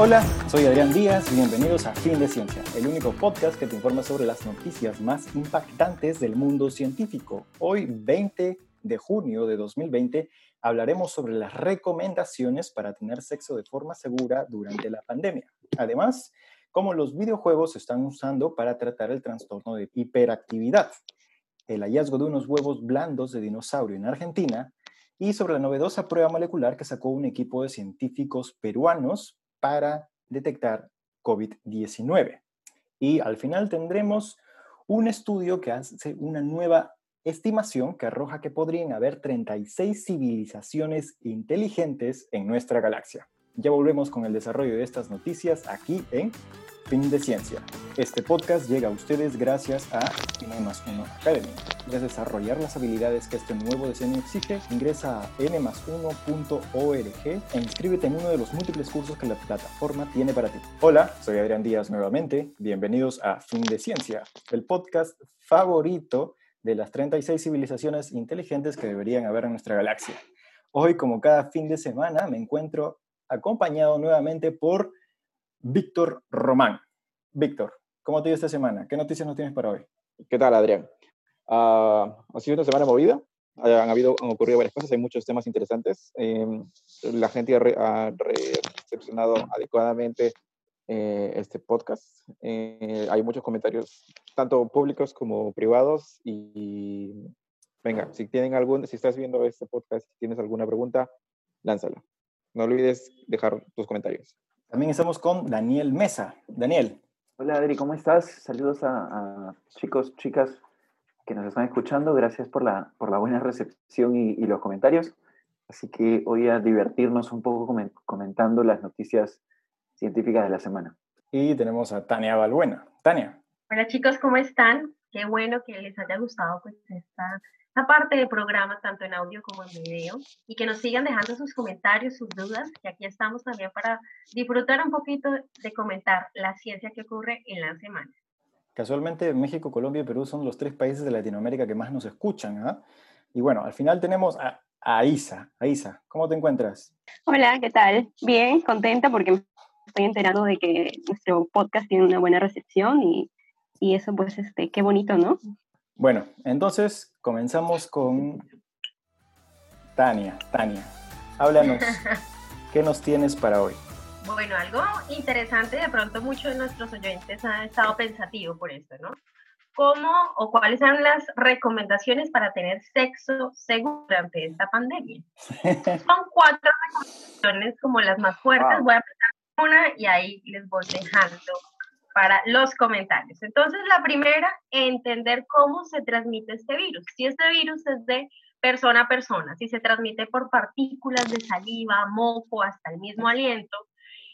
Hola, soy Adrián Díaz, bienvenidos a Fin de Ciencia, el único podcast que te informa sobre las noticias más impactantes del mundo científico. Hoy, 20 de junio de 2020, hablaremos sobre las recomendaciones para tener sexo de forma segura durante la pandemia. Además, cómo los videojuegos se están usando para tratar el trastorno de hiperactividad, el hallazgo de unos huevos blandos de dinosaurio en Argentina y sobre la novedosa prueba molecular que sacó un equipo de científicos peruanos para detectar COVID-19. Y al final tendremos un estudio que hace una nueva estimación que arroja que podrían haber 36 civilizaciones inteligentes en nuestra galaxia. Ya volvemos con el desarrollo de estas noticias aquí en Fin de Ciencia. Este podcast llega a ustedes gracias a N 1 Academy. Para desarrollar las habilidades que este nuevo diseño exige, ingresa a n1.org e inscríbete en uno de los múltiples cursos que la plataforma tiene para ti. Hola, soy Adrián Díaz nuevamente. Bienvenidos a Fin de Ciencia, el podcast favorito de las 36 civilizaciones inteligentes que deberían haber en nuestra galaxia. Hoy, como cada fin de semana, me encuentro acompañado nuevamente por Víctor Román. Víctor, ¿cómo te dio esta semana? ¿Qué noticias nos tienes para hoy? ¿Qué tal, Adrián? Uh, ha sido una semana movida. Han, habido, han ocurrido varias cosas, hay muchos temas interesantes. Eh, la gente ha, recepcionado adecuadamente eh, este podcast. Eh, hay muchos comentarios, tanto públicos como privados. Y venga, si tienen algún, si estás viendo este podcast, si tienes alguna pregunta, lánzala. No olvides dejar tus comentarios. También estamos con Daniel Mesa. Daniel. Hola Adri, ¿cómo estás? Saludos a, chicos, chicas que nos están escuchando. Gracias por la, por la buena recepción y, los comentarios. Así que hoy a divertirnos un poco comentando las noticias científicas de la semana. Y tenemos a Tania Balbuena. Tania. Hola chicos, ¿cómo están? Qué bueno que les haya gustado pues, esta parte del programa, tanto en audio como en video, y que nos sigan dejando sus comentarios, sus dudas, que aquí estamos también para disfrutar un poquito de comentar la ciencia que ocurre en la semana. Casualmente, México, Colombia y Perú son los tres países de Latinoamérica que más nos escuchan. ¿ah? Y bueno, al final tenemos a, a Isa. A Isa, ¿cómo te encuentras? Hola, ¿qué tal? Bien, contenta porque estoy enterando de que nuestro podcast tiene una buena recepción y, y eso pues este, qué bonito, ¿no? Bueno, entonces comenzamos con Tania. Tania, háblanos, ¿qué nos tienes para hoy? Bueno, algo interesante, de pronto muchos de nuestros oyentes han estado pensativos por esto, ¿no? ¿Cómo o cuáles son las recomendaciones para tener sexo seguro durante esta pandemia? Son cuatro recomendaciones como las más fuertes. Voy a empezar una y ahí les voy dejando para los comentarios. Entonces, la primera, entender cómo se transmite este virus. Si este virus es de persona a persona, si se transmite por partículas de saliva, moco, hasta el mismo aliento,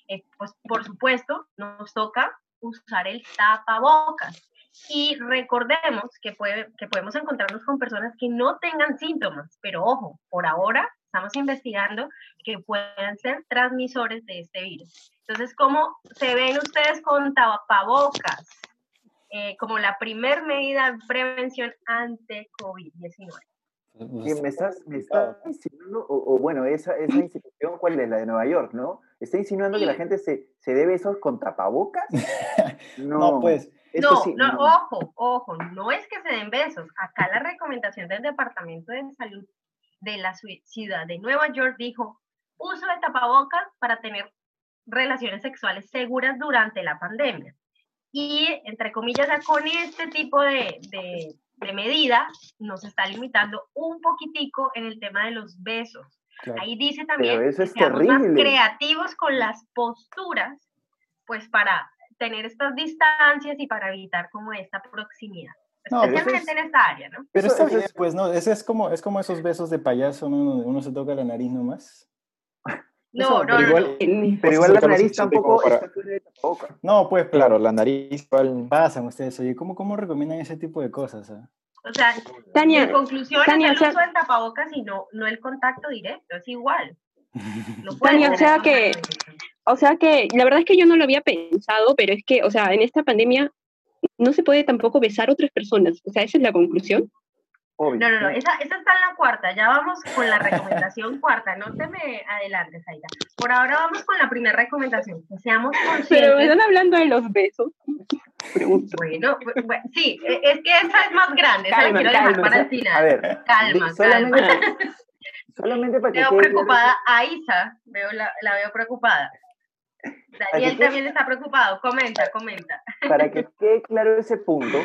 eh, pues por supuesto nos toca usar el tapabocas. Y recordemos que, puede, que podemos encontrarnos con personas que no tengan síntomas, pero ojo, por ahora estamos investigando que puedan ser transmisores de este virus. Entonces, ¿cómo se ven ustedes con tapabocas eh, como la primer medida de prevención ante COVID-19? ¿Me estás, me estás insinuando, o, bueno, esa, esa institución, ¿cuál es? La de Nueva York, ¿no? ¿Está insinuando que la gente se, se debe eso con tapabocas? No, pues. No, no, ojo, ojo, no es que se den besos. Acá la recomendación del Departamento de Salud de la ciudad de Nueva York dijo, uso de tapabocas para tener relaciones sexuales seguras durante la pandemia. Y, entre comillas, con este tipo de, de, de medida nos está limitando un poquitico en el tema de los besos. Ahí dice también que seamos más creativos con las posturas, pues para tener estas distancias y para evitar como esta proximidad. Especialmente en esta área, ¿no? Pero está bien, pues, ¿no? Ese es como, es como esos besos de payaso, ¿no? Donde uno se toca la nariz nomás. No, no, pero igual, no, Pero igual la nariz tampoco para... No, pues claro, la nariz pasan ustedes. Oye, ¿cómo, cómo recomiendan ese tipo de cosas? Ah? O sea, Tania, en conclusión Tania, es el uso del tapabocas y no, no el contacto directo, es igual. No Tania, o sea que, o sea que, la verdad es que yo no lo había pensado, pero es que, o sea, en esta pandemia no se puede tampoco besar a otras personas. O sea, esa es la conclusión. Obvio. No, no, no, esa, esa está en la cuarta. Ya vamos con la recomendación cuarta. No te me adelantes, Aida. Por ahora vamos con la primera recomendación. Que seamos Pero me conscientes. están hablando de los besos. Pregunto. Bueno, bu- bu- sí, e- es que esa es más grande. Esa la Calma, quiero dejar calma. para el A final. ver, Calma, solamente, calma. solamente para que Veo claro preocupada a Isa. Veo la, la veo preocupada. Daniel qué? también está preocupado. Comenta, comenta. para que quede claro ese punto,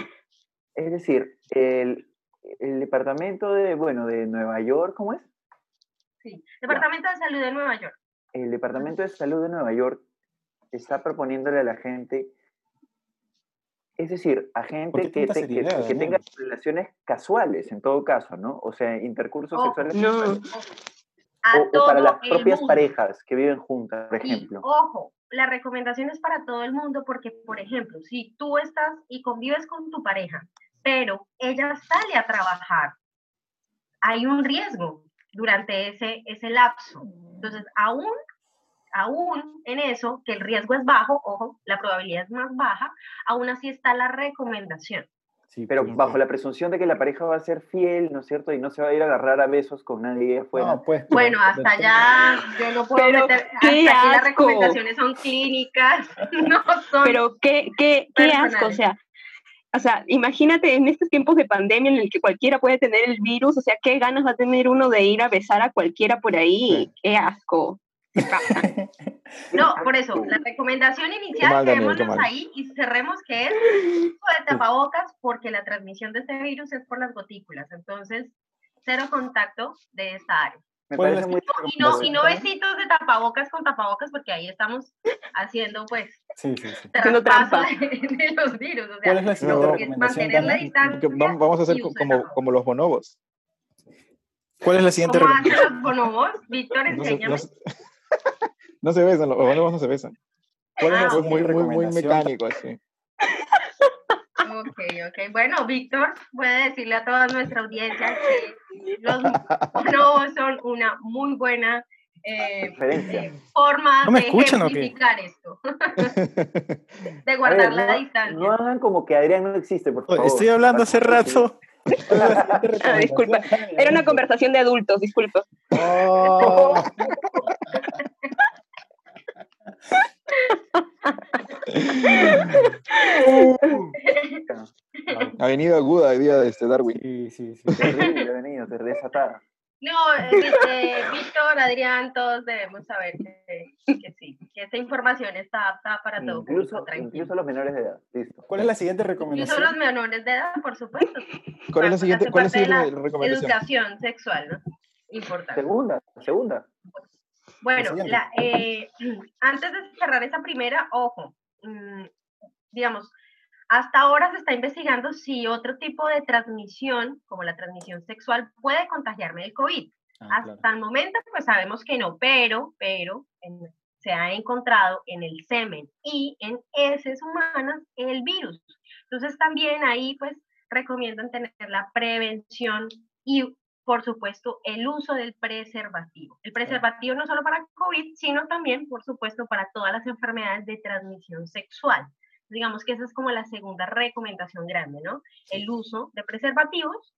es decir, el, el departamento de, bueno, de Nueva York, ¿cómo es? Sí. Departamento de Salud de Nueva York. El Departamento de Salud de Nueva York está proponiéndole a la gente, es decir, a ¿Por gente que, que- que tenga relaciones casuales, en todo caso, ¿no? O sea, intercursos Ojo, sexuales No. A o, para las el propias mundo. parejas que viven juntas, por ejemplo. ojo, la recomendación es para todo el mundo porque, por ejemplo, si tú estás y convives con tu pareja, pero ella sale a trabajar, hay un riesgo durante ese, ese lapso. Entonces, aún, aún en eso, que el riesgo es bajo, ojo, la probabilidad es más baja, aún así está la recomendación. Sí, Pero pues, bajo la presunción de que la pareja va a ser fiel, ¿no es cierto? Y no se va a ir a agarrar a besos con nadie afuera. No, pues, Bueno, hasta allá yo no puedo Pero, meter, hasta qué aquí las recomendaciones son clínicas, no son Pero qué, qué, qué asco, o sea, o sea, imagínate en estos tiempos de pandemia en el que cualquiera puede tener el virus, o sea, qué ganas va a tener uno de ir a besar a cualquiera por ahí, qué asco. No, por eso, la recomendación inicial, mal, Daniel, quedémonos ahí y cerremos que es uso de tapabocas porque la transmisión de este virus es por las gotículas. Entonces, cero contacto de esta área. Me ¿Cuál es parece la muy Y no, y no ¿Recomendación? besitos de tapabocas con tapabocas porque ahí estamos haciendo pues Sí, sí, sí. Haciendo traspaso trampa. de, de los virus. O sea, ¿Cuál es la siguiente No, recomendación, mantener la Dani? distancia. Vamos a hacer como, como los bonobos. ¿Cuál es la siguiente ¿Cómo recomendación? los bonobos? Víctor, enséñame. no no se besan, los bonobos no se besan. ¿Cuál es la Ah, Es muy, muy, muy mecánico así. Ok, ok. Bueno, Víctor puede decirle a toda nuestra audiencia que los bonobos son una muy buena eh, eh, forma ¿No me de escuchan ejemplificar esto, de A guardar ver, la no, distancia. no hagan como que Adrián no existe, por favor. Estoy hablando hace rato. Ah, disculpa, era una conversación de adultos, disculpa. Oh. Avenida Aguda, hoy día de este Darwin. Sí, sí, sí. Terrible, ha venido, te desatada. No, eh, eh, Víctor, Adrián, todos debemos saber que, que sí, que esta información está apta para todo Incluso, público, tranquilo. incluso los menores de edad. Listo. ¿Cuál es la siguiente Incluso recomendación? los menores de edad, por supuesto. ¿Cuál es la siguiente, cuál es la recomendación? Educación sexual, ¿no? Importante. Segunda, segunda. Bueno, la, eh, antes de cerrar esa primera, ojo, mm, digamos, hasta ahora se está investigando si otro tipo de transmisión, como la transmisión sexual, puede contagiarme del COVID. Ah, Hasta claro. el momento, pues sabemos que no, pero, pero en- se ha encontrado en el semen y en heces humanas el virus. Entonces también ahí, pues, recomiendan tener la prevención y, por supuesto, el uso del preservativo. El preservativo no solo para COVID, sino también, por supuesto, para todas las enfermedades de transmisión sexual. Digamos que esa es como la segunda recomendación grande, ¿no? El uso de preservativos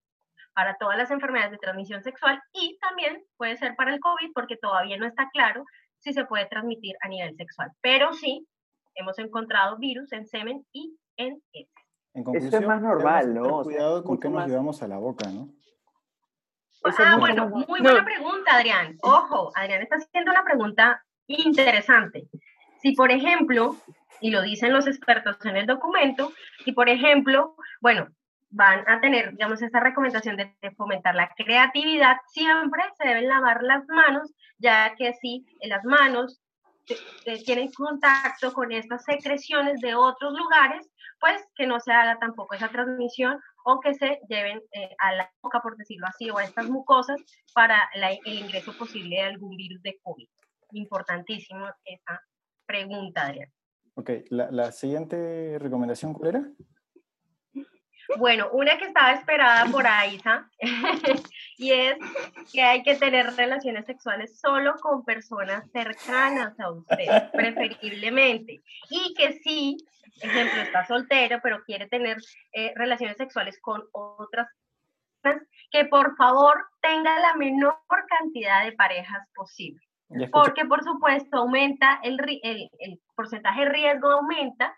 para todas las enfermedades de transmisión sexual y también puede ser para el COVID porque todavía no está claro si se puede transmitir a nivel sexual. Pero sí, hemos encontrado virus en semen y en heces. En es conclusión, más normal, ¿no? O sea, Cuidado con qué nos más- llevamos a la boca, ¿no? Eso es Ah, bueno, más- muy No. buena pregunta, Adrián. Ojo, Adrián está haciendo una pregunta interesante. Si, por ejemplo, y lo dicen los expertos en el documento, si, por ejemplo, bueno, van a tener, digamos, esa recomendación de, fomentar la creatividad, siempre se deben lavar las manos, ya que si en las manos tienen contacto con estas secreciones de otros lugares, pues que no se haga tampoco esa transmisión o que se lleven eh, a la boca, por decirlo así, o a estas mucosas para el ingreso posible de algún virus de COVID. Importantísimo esa pregunta, Adrián. Ok, la, la siguiente recomendación, ¿cuál era? Bueno, una que estaba esperada por Aiza, y es que hay que tener relaciones sexuales solo con personas cercanas a usted, preferiblemente. Y que si, ejemplo, está soltero, pero quiere tener eh, relaciones sexuales con otras que por favor tenga la menor cantidad de parejas posible. Porque por supuesto aumenta el, el, el porcentaje de riesgo aumenta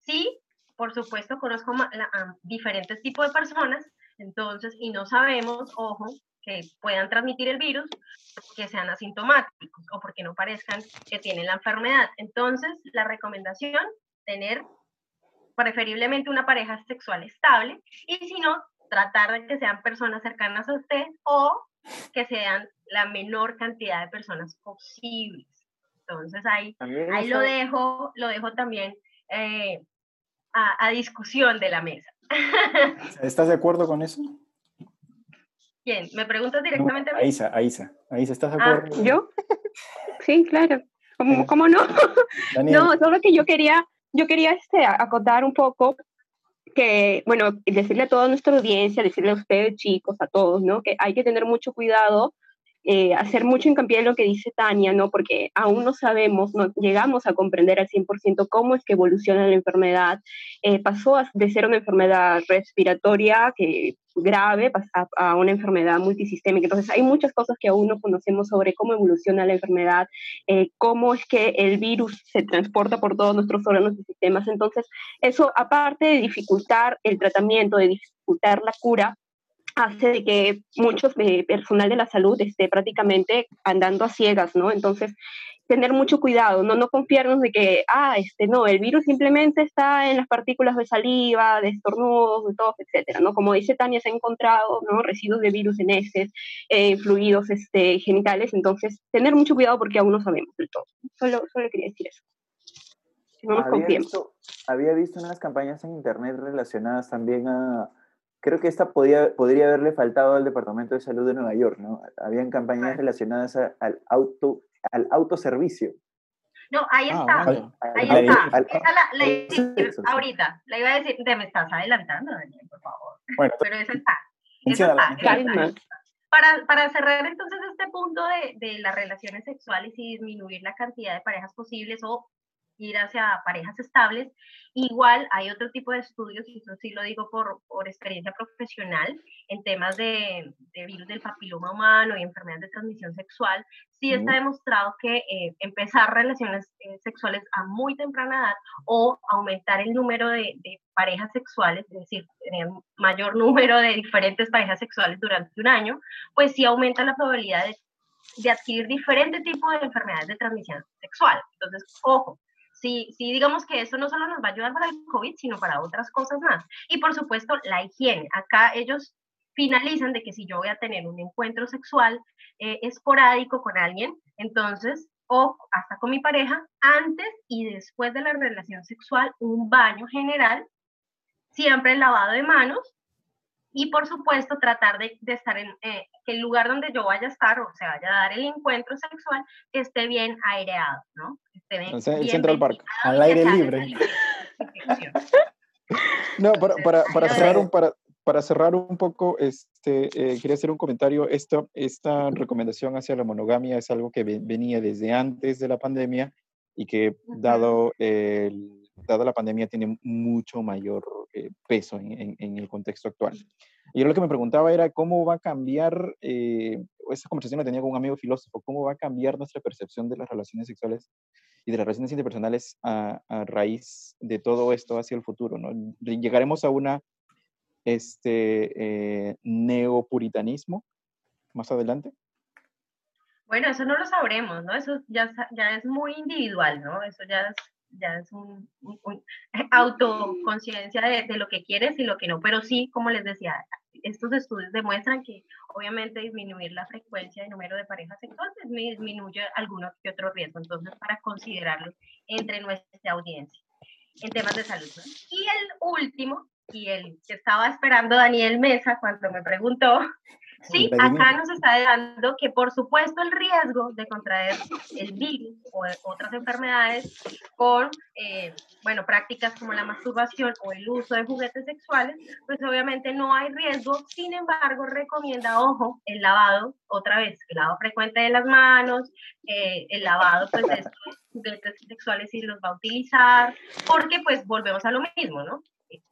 si por supuesto conozco a diferentes tipos de personas, entonces, y no sabemos, ojo, que puedan transmitir el virus, que sean asintomáticos o porque no parezcan que tienen la enfermedad. Entonces, la recomendación, tener preferiblemente una pareja sexual estable y si no, tratar de que sean personas cercanas a usted o que sean la menor cantidad de personas posibles. Entonces ahí, ahí lo dejo, lo dejo también eh, a, a, discusión de la mesa. ¿Estás de acuerdo con eso? ¿Quién? ¿Me preguntas directamente a mí? Aisa, Aisa. Aisa, ¿estás de ah, acuerdo? ¿Yo? Sí, claro. ¿Cómo, ¿cómo no? No, solo que yo quería, yo quería este, acotar un poco que, bueno, decirle a toda nuestra audiencia, decirle a ustedes chicos, a todos, ¿no? Que hay que tener mucho cuidado eh, hacer mucho hincapié en lo que dice Tania, ¿no? Porque aún no sabemos, no llegamos a comprender al 100% cómo es que evoluciona la enfermedad. Eh, pasó de ser una enfermedad respiratoria que grave a, a, una enfermedad multisistémica. Entonces, hay muchas cosas que aún no conocemos sobre cómo evoluciona la enfermedad, eh, cómo es que el virus se transporta por todos nuestros órganos y sistemas. Entonces, eso, aparte de dificultar el tratamiento, de dificultar la cura, hace que muchos de personal de la salud esté prácticamente andando a ciegas, ¿no? Entonces, tener mucho cuidado, no no confiarnos de que, ah, este, no, el virus simplemente está en las partículas de saliva, de estornudos, de todo, etcétera, ¿no? Como dice Tania, se han encontrado, ¿no? Residuos de virus en heces, eh, fluidos este, genitales, entonces, tener mucho cuidado porque aún no sabemos del todo. Solo, solo quería decir eso. No nos había visto, había visto unas campañas en internet relacionadas también a creo que esta podía, podría haberle faltado al Departamento de Salud de Nueva York, ¿no? Habían campañas relacionadas al, auto, al autoservicio. No, ahí ah, está. Ahí está. esa la, la, ahorita. Le iba a decir, te me estás adelantando, Daniel, por favor. Bueno, Pero esa está. Esa está, Para, para, cerrar entonces este punto de, de, las relaciones sexuales y disminuir la cantidad de parejas posibles o ir hacia parejas estables. Igual hay otro tipo de estudios, y eso sí lo digo por, por experiencia profesional, en temas de, de, virus del papiloma humano y enfermedades de transmisión sexual. Sí está demostrado que eh, empezar relaciones eh, sexuales a muy temprana edad o aumentar el número de, de parejas sexuales, es decir, tener mayor número de diferentes parejas sexuales durante un año, pues sí aumenta la probabilidad de de adquirir diferentes tipos de enfermedades de transmisión sexual. Entonces, ojo, sí, sí, digamos que eso no solo nos va a ayudar para el COVID, sino para otras cosas más. Y por supuesto, la higiene. Acá ellos finalizan de que si yo voy a tener un encuentro sexual eh, esporádico con alguien, entonces, o hasta con mi pareja, antes y después de la relación sexual, un baño general, siempre lavado de manos, y por supuesto tratar de, de estar en eh, que el lugar donde yo vaya a estar o se vaya a dar el encuentro sexual esté bien aireado, ¿no? Esté bien, el Central Park, al aire libre. no, para, para, para cerrar un, para, para cerrar un poco, este, eh, quería hacer un comentario. Esta, esta recomendación hacia la monogamia es algo que venía desde antes de la pandemia y que, dado, el, dado la pandemia, tiene mucho mayor eh, peso en, en, el contexto actual. Y yo lo que me preguntaba era cómo va a cambiar, eh, esa conversación la tenía con un amigo filósofo, cómo va a cambiar nuestra percepción de las relaciones sexuales y de las relaciones interpersonales a, a raíz de todo esto hacia el futuro. ¿no? Llegaremos a una este, eh, neopuritanismo más adelante. Bueno, eso no lo sabremos, ¿no? Eso ya, ya es muy individual, ¿no? Eso ya es ya es un, autoconciencia de, de, lo que quieres y lo que no, pero sí, como les decía, estos estudios demuestran que obviamente disminuir la frecuencia y número de parejas sexuales disminuye algunos que otros riesgos, entonces para considerarlo entre nuestra audiencia en temas de salud. Y el último, y el que estaba esperando Daniel Mesa cuando me preguntó, Sí, acá nos está dando que por supuesto el riesgo de contraer el virus o otras enfermedades con, eh, bueno, prácticas como la masturbación o el uso de juguetes sexuales, pues obviamente no hay riesgo, sin embargo recomienda, ojo, el lavado, otra vez, el lavado frecuente de las manos, eh, el lavado pues de estos juguetes sexuales si los va a utilizar, porque pues volvemos a lo mismo, ¿no?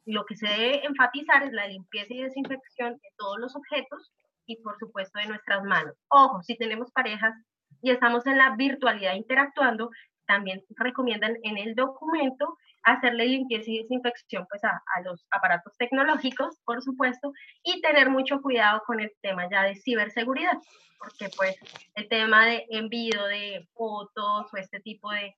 Lo que se debe enfatizar es la limpieza y desinfección de todos los objetos y por supuesto de nuestras manos. Ojo, si tenemos parejas y estamos en la virtualidad interactuando, también recomiendan en el documento hacerle limpieza y desinfección pues a, los aparatos tecnológicos, por supuesto, y tener mucho cuidado con el tema ya de ciberseguridad, porque pues el tema de envío de fotos o este tipo de,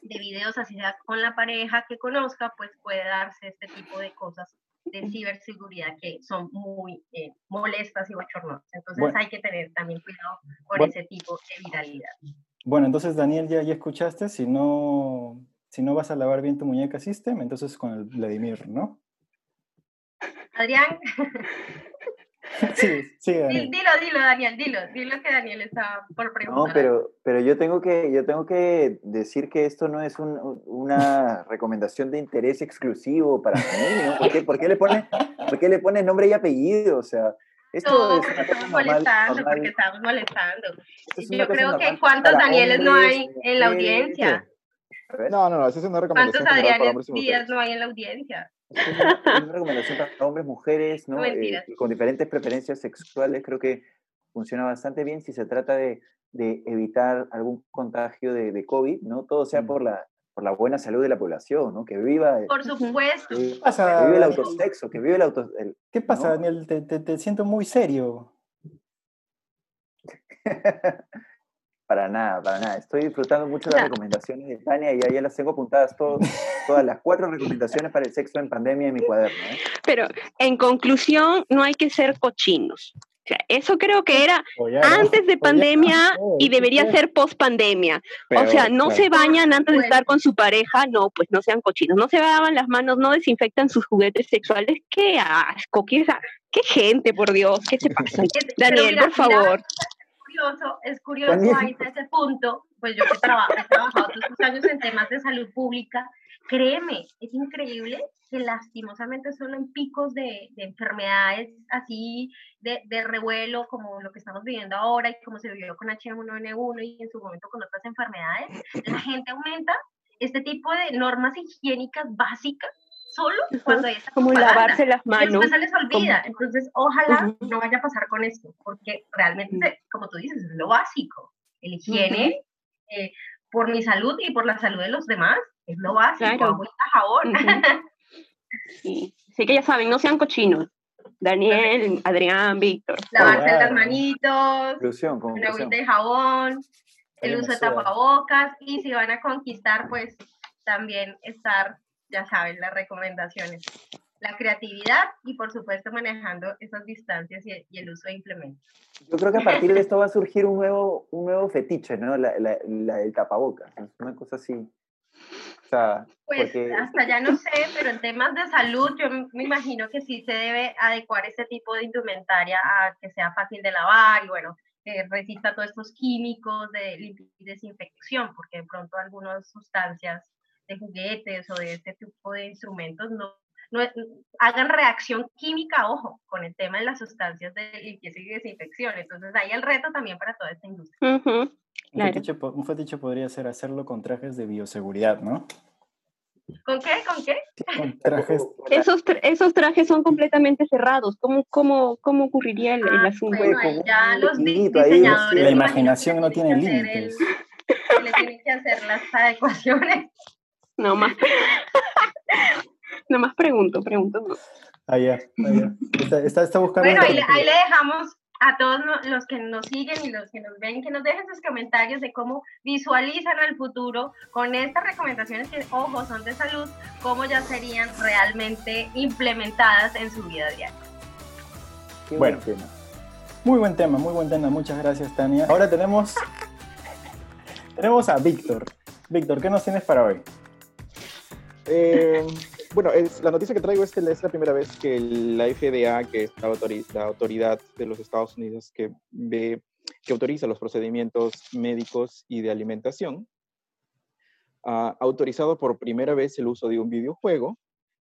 de videos, así sea con la pareja que conozca, pues puede darse este tipo de cosas de ciberseguridad que son muy eh, molestas y bochornosas. Entonces hay que tener también cuidado con ese tipo de viralidad. Bueno, entonces Daniel, ya, ya escuchaste, si no si no vas a lavar bien tu muñeca System, entonces con el Vladimir, ¿no? Adrián. sí, sí. Daniel. Dilo, dilo, Daniel, dilo, dilo que Daniel está por preguntar. No, pero, pero yo, tengo que, yo tengo que decir que esto no es un, una recomendación de interés exclusivo para mí, ¿no? ¿Por qué, por qué le pones por qué le pone nombre y apellido? O sea, esto no, es estamos molestando, porque estamos molestando. Yo creo que cuántos Danieles no hay en la audiencia. No, no, no, esa es una recomendación. ¿Cuántos Adrianes Díaz no hay en la audiencia? Es una, recomendación para hombres, mujeres, ¿no? Eh, con diferentes preferencias sexuales. Creo que funciona bastante bien si se trata de, de evitar algún contagio de, de, COVID, ¿no? Todo sea mm. por la, por la buena salud de la población, ¿no? Que viva. Por supuesto. Que, pasa, que vive el autosexo, que vive el auto. El, ¿Qué pasa, ¿no? Daniel? Te, te, te siento muy serio. Para nada, para nada. Estoy disfrutando mucho las recomendaciones de Tania y ya las tengo apuntadas todas las cuatro recomendaciones para el sexo en pandemia en mi cuaderno. ¿eh? Pero en conclusión, no hay que ser cochinos. O sea, eso creo que era antes de pandemia y debería ser post pandemia. O sea, no se bañan antes de estar con su pareja, no, pues no sean cochinos. No se lavan las manos, no desinfectan sus juguetes sexuales. ¡Qué asco! ¡Qué, qué gente, por Dios! ¿Qué se pasa? Daniel, por favor es curioso ahí ese punto, pues yo que trabajo, he trabajado todos años en temas de salud pública, créeme, es increíble que lastimosamente solo en picos de, de enfermedades así de, de, revuelo como lo que estamos viviendo ahora y como se vivió con H1N1 y en su momento con otras enfermedades, la gente aumenta este tipo de normas higiénicas básicas solo cuando hay Como lavarse las manos. después se les olvida. Entonces, ojalá no vaya a pasar con esto, porque realmente, como tú dices, es lo básico. El higiene, eh, por mi salud y por la salud de los demás, es lo básico. Claro. jabón. sí. sí, que ya saben, no sean cochinos. Daniel, Adrián, Víctor. Lavarse las manitos, un agüita de jabón, el uso de tapabocas y si van a conquistar, pues también estar ya saben, las recomendaciones. La creatividad y por supuesto manejando esas distancias y, el uso de implementos. Yo creo que a partir de esto va a surgir un nuevo, un nuevo fetiche, ¿no? La, la, la del tapabocas, una cosa así. O sea, pues hasta ya no sé, pero en temas de salud yo me imagino que sí se debe adecuar este tipo de indumentaria a que sea fácil de lavar y bueno, que resista todos estos químicos de desinfección, porque de pronto algunas sustancias de juguetes o de este tipo de instrumentos no, no hagan reacción química, ojo, con el tema de las sustancias de limpieza y desinfección. Entonces ahí el reto también para toda esta industria. Uh -huh. un, fetiche, un, fetiche, podría ser hacerlo con trajes de bioseguridad, ¿no? ¿Con qué? ¿Con qué? Con trajes. Esos, tra esos trajes son completamente cerrados. ¿Cómo, cómo, cómo ocurriría el, el ah, asunto? Bueno, ya los diseñadores. La imaginación no tiene límites. Le tienen que hacer las adecuaciones. No más. no más pregunto, pregunto. No. Ah, ya, ah, ya. Está, está, está, buscando. Bueno, ahí le, ahí le, dejamos a todos los que nos siguen y los que nos ven que nos dejen sus comentarios de cómo visualizan el futuro con estas recomendaciones que, ojo, son de salud, cómo ya serían realmente implementadas en su vida diaria. Qué bueno, buen tema. muy buen tema, muy buen tema. Muchas gracias, Tania. Ahora tenemos, tenemos a Víctor. Víctor, ¿qué nos tienes para hoy? Eh, bueno, es, la noticia que traigo es que es la primera vez que la FDA, que es la, autori la autoridad de los Estados Unidos que, ve, que autoriza los procedimientos médicos y de alimentación, ha autorizado por primera vez el uso de un videojuego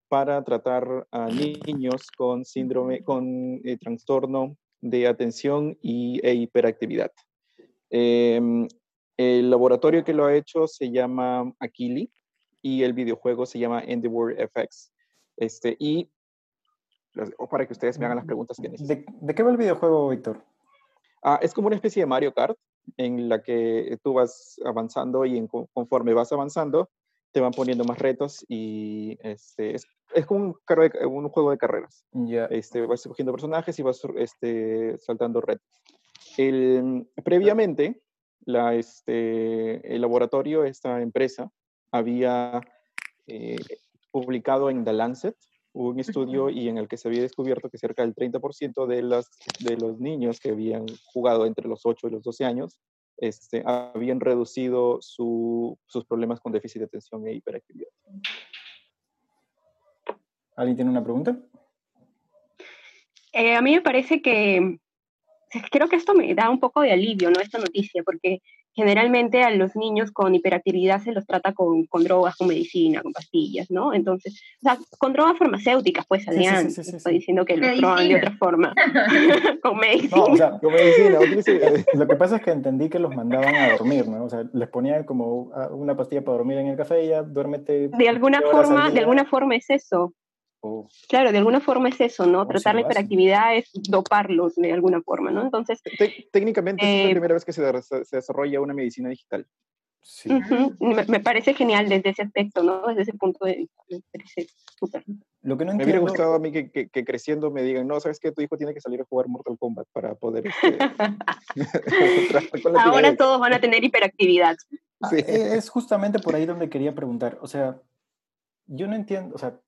para tratar a niños con síndrome, con eh, trastorno de atención y, e hiperactividad. Eh, el laboratorio que lo ha hecho se llama Aquili y el videojuego se llama Endeavor FX. Este, y o para que ustedes me hagan las preguntas que necesiten. ¿De, qué va el videojuego, Víctor? Ah, es como una especie de Mario Kart en la que tú vas avanzando y conforme vas avanzando te van poniendo más retos y este, es, es como un, un, juego de carreras. ya Este, vas escogiendo personajes y vas este, saltando retos. El, previamente, la, este, el laboratorio, esta empresa, había eh, publicado en The Lancet un estudio y en el que se había descubierto que cerca del 30% de, las, de los niños que habían jugado entre los 8 y los 12 años este, habían reducido su, sus problemas con déficit de atención e hiperactividad. ¿Alguien tiene una pregunta? Eh, a mí me parece que creo que esto me da un poco de alivio, ¿no? Esta noticia, porque generalmente a los niños con hiperactividad se los trata con, con, drogas, con medicina, con pastillas, ¿no? Entonces, o sea, con drogas farmacéuticas, pues, Adrián, sí, estoy diciendo que lo proban de otra forma, con medicina. No, o sea, con medicina, lo que pasa es que entendí que los mandaban a dormir, ¿no? O sea, les ponían como una pastilla para dormir en el café y ya duérmete. De alguna forma, de alguna forma es eso. Claro, de alguna forma es eso, ¿no? Tratar la hiperactividad es doparlos de alguna forma, ¿no? Entonces... técnicamente es la eh, primera vez que se, se, desarrolla una medicina digital. Sí. me, parece genial desde ese aspecto, ¿no? Desde ese punto de vista. Lo que no me hubiera gustado a mí que, que, creciendo me digan, no, ¿sabes qué? Tu hijo tiene que salir a jugar Mortal Kombat para poder... Este, Ahora todos van a tener hiperactividad. Ah, sí. E, es justamente por ahí donde quería preguntar. O sea, yo no entiendo, o sea,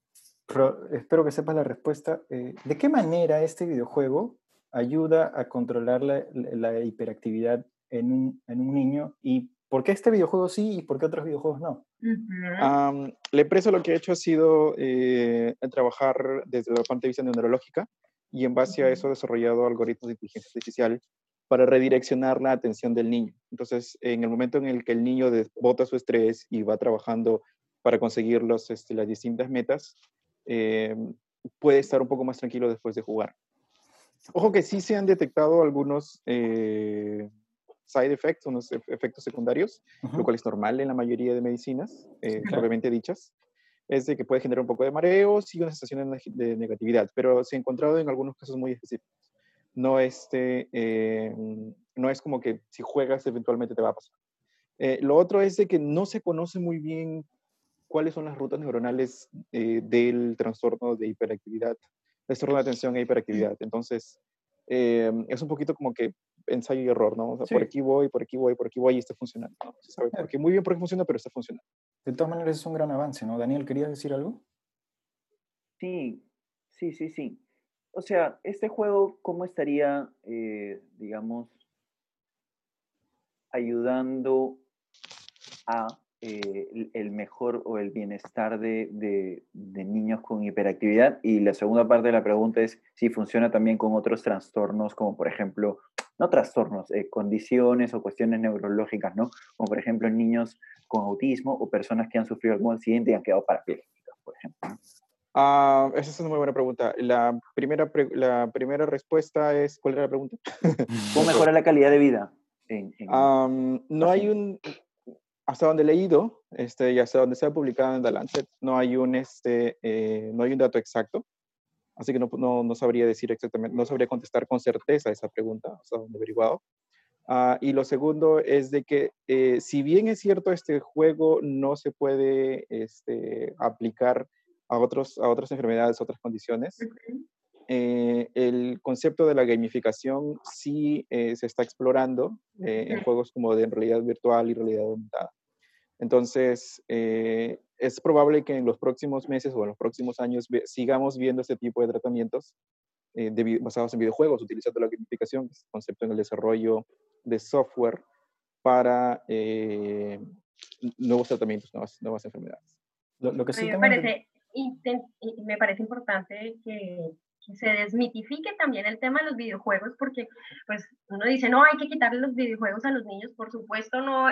espero que sepas la respuesta. Eh, ¿De qué manera este videojuego ayuda a controlar la, hiperactividad en un, en un, niño? ¿Y por qué este videojuego sí y por qué otros videojuegos no? la empresa lo que ha hecho ha sido eh, trabajar desde la parte de vista neurológica y en base a eso ha desarrollado algoritmos de inteligencia artificial para redireccionar la atención del niño. Entonces, en el momento en el que el niño bota su estrés y va trabajando para conseguir los, este, las distintas metas, eh, puede estar un poco más tranquilo después de jugar. Ojo que sí se han detectado algunos eh, side effects, unos efectos secundarios, lo cual es normal en la mayoría de medicinas, eh, probablemente dichas. Es de que puede generar un poco de mareos y una sensación de negatividad, pero se ha encontrado en algunos casos muy específicos. No, este, no es como que si juegas eventualmente te va a pasar. lo otro es de que no se conoce muy bien cuáles son las rutas neuronales eh, del trastorno de hiperactividad, trastorno de atención e hiperactividad. Entonces, eh, es un poquito como que ensayo y error, ¿no? O sea, por aquí voy, por aquí voy, por aquí voy y está funcionando. ¿no? Se sabe porque muy bien por qué funciona, pero está funcionando. De todas maneras, es un gran avance, ¿no? Daniel, ¿querías decir algo? Sí, sí, sí, sí. O sea, este juego, ¿cómo estaría, eh, digamos, ayudando a eh, el mejor o el bienestar de, de, niños con hiperactividad. Y la segunda parte de la pregunta es si funciona también con otros trastornos, como por ejemplo, no trastornos, eh, condiciones o cuestiones neurológicas, ¿no? Como por ejemplo niños con autismo o personas que han sufrido algún accidente y han quedado parapléjicos, por ejemplo. Ah, esa es una muy buena pregunta. La primera, la primera respuesta es, ¿cuál era la pregunta? ¿Cómo mejora la calidad de vida? no hay un, hasta donde he leído, este, y hasta donde se ha publicado en The Lancet, no hay un, este, eh, no hay un dato exacto, así que no, no, no, sabría decir exactamente, no sabría contestar con certeza esa pregunta, hasta donde he averiguado. Uh, y lo segundo es de que, eh, si bien es cierto, este juego no se puede este, aplicar a, otros, a otras enfermedades, otras condiciones, eh, el concepto de la gamificación sí eh, se está explorando eh, en juegos como de realidad virtual y realidad aumentada. Entonces, es probable que en los próximos meses o en los próximos años sigamos viendo este tipo de tratamientos basados en videojuegos, utilizando la gamificación, que es el concepto en el desarrollo de software para nuevos tratamientos, nuevas, nuevas enfermedades. Lo, que sí me, parece, me parece importante que se desmitifique también el tema de los videojuegos, porque pues uno dice, no, hay que quitarle los videojuegos a los niños, por supuesto, no,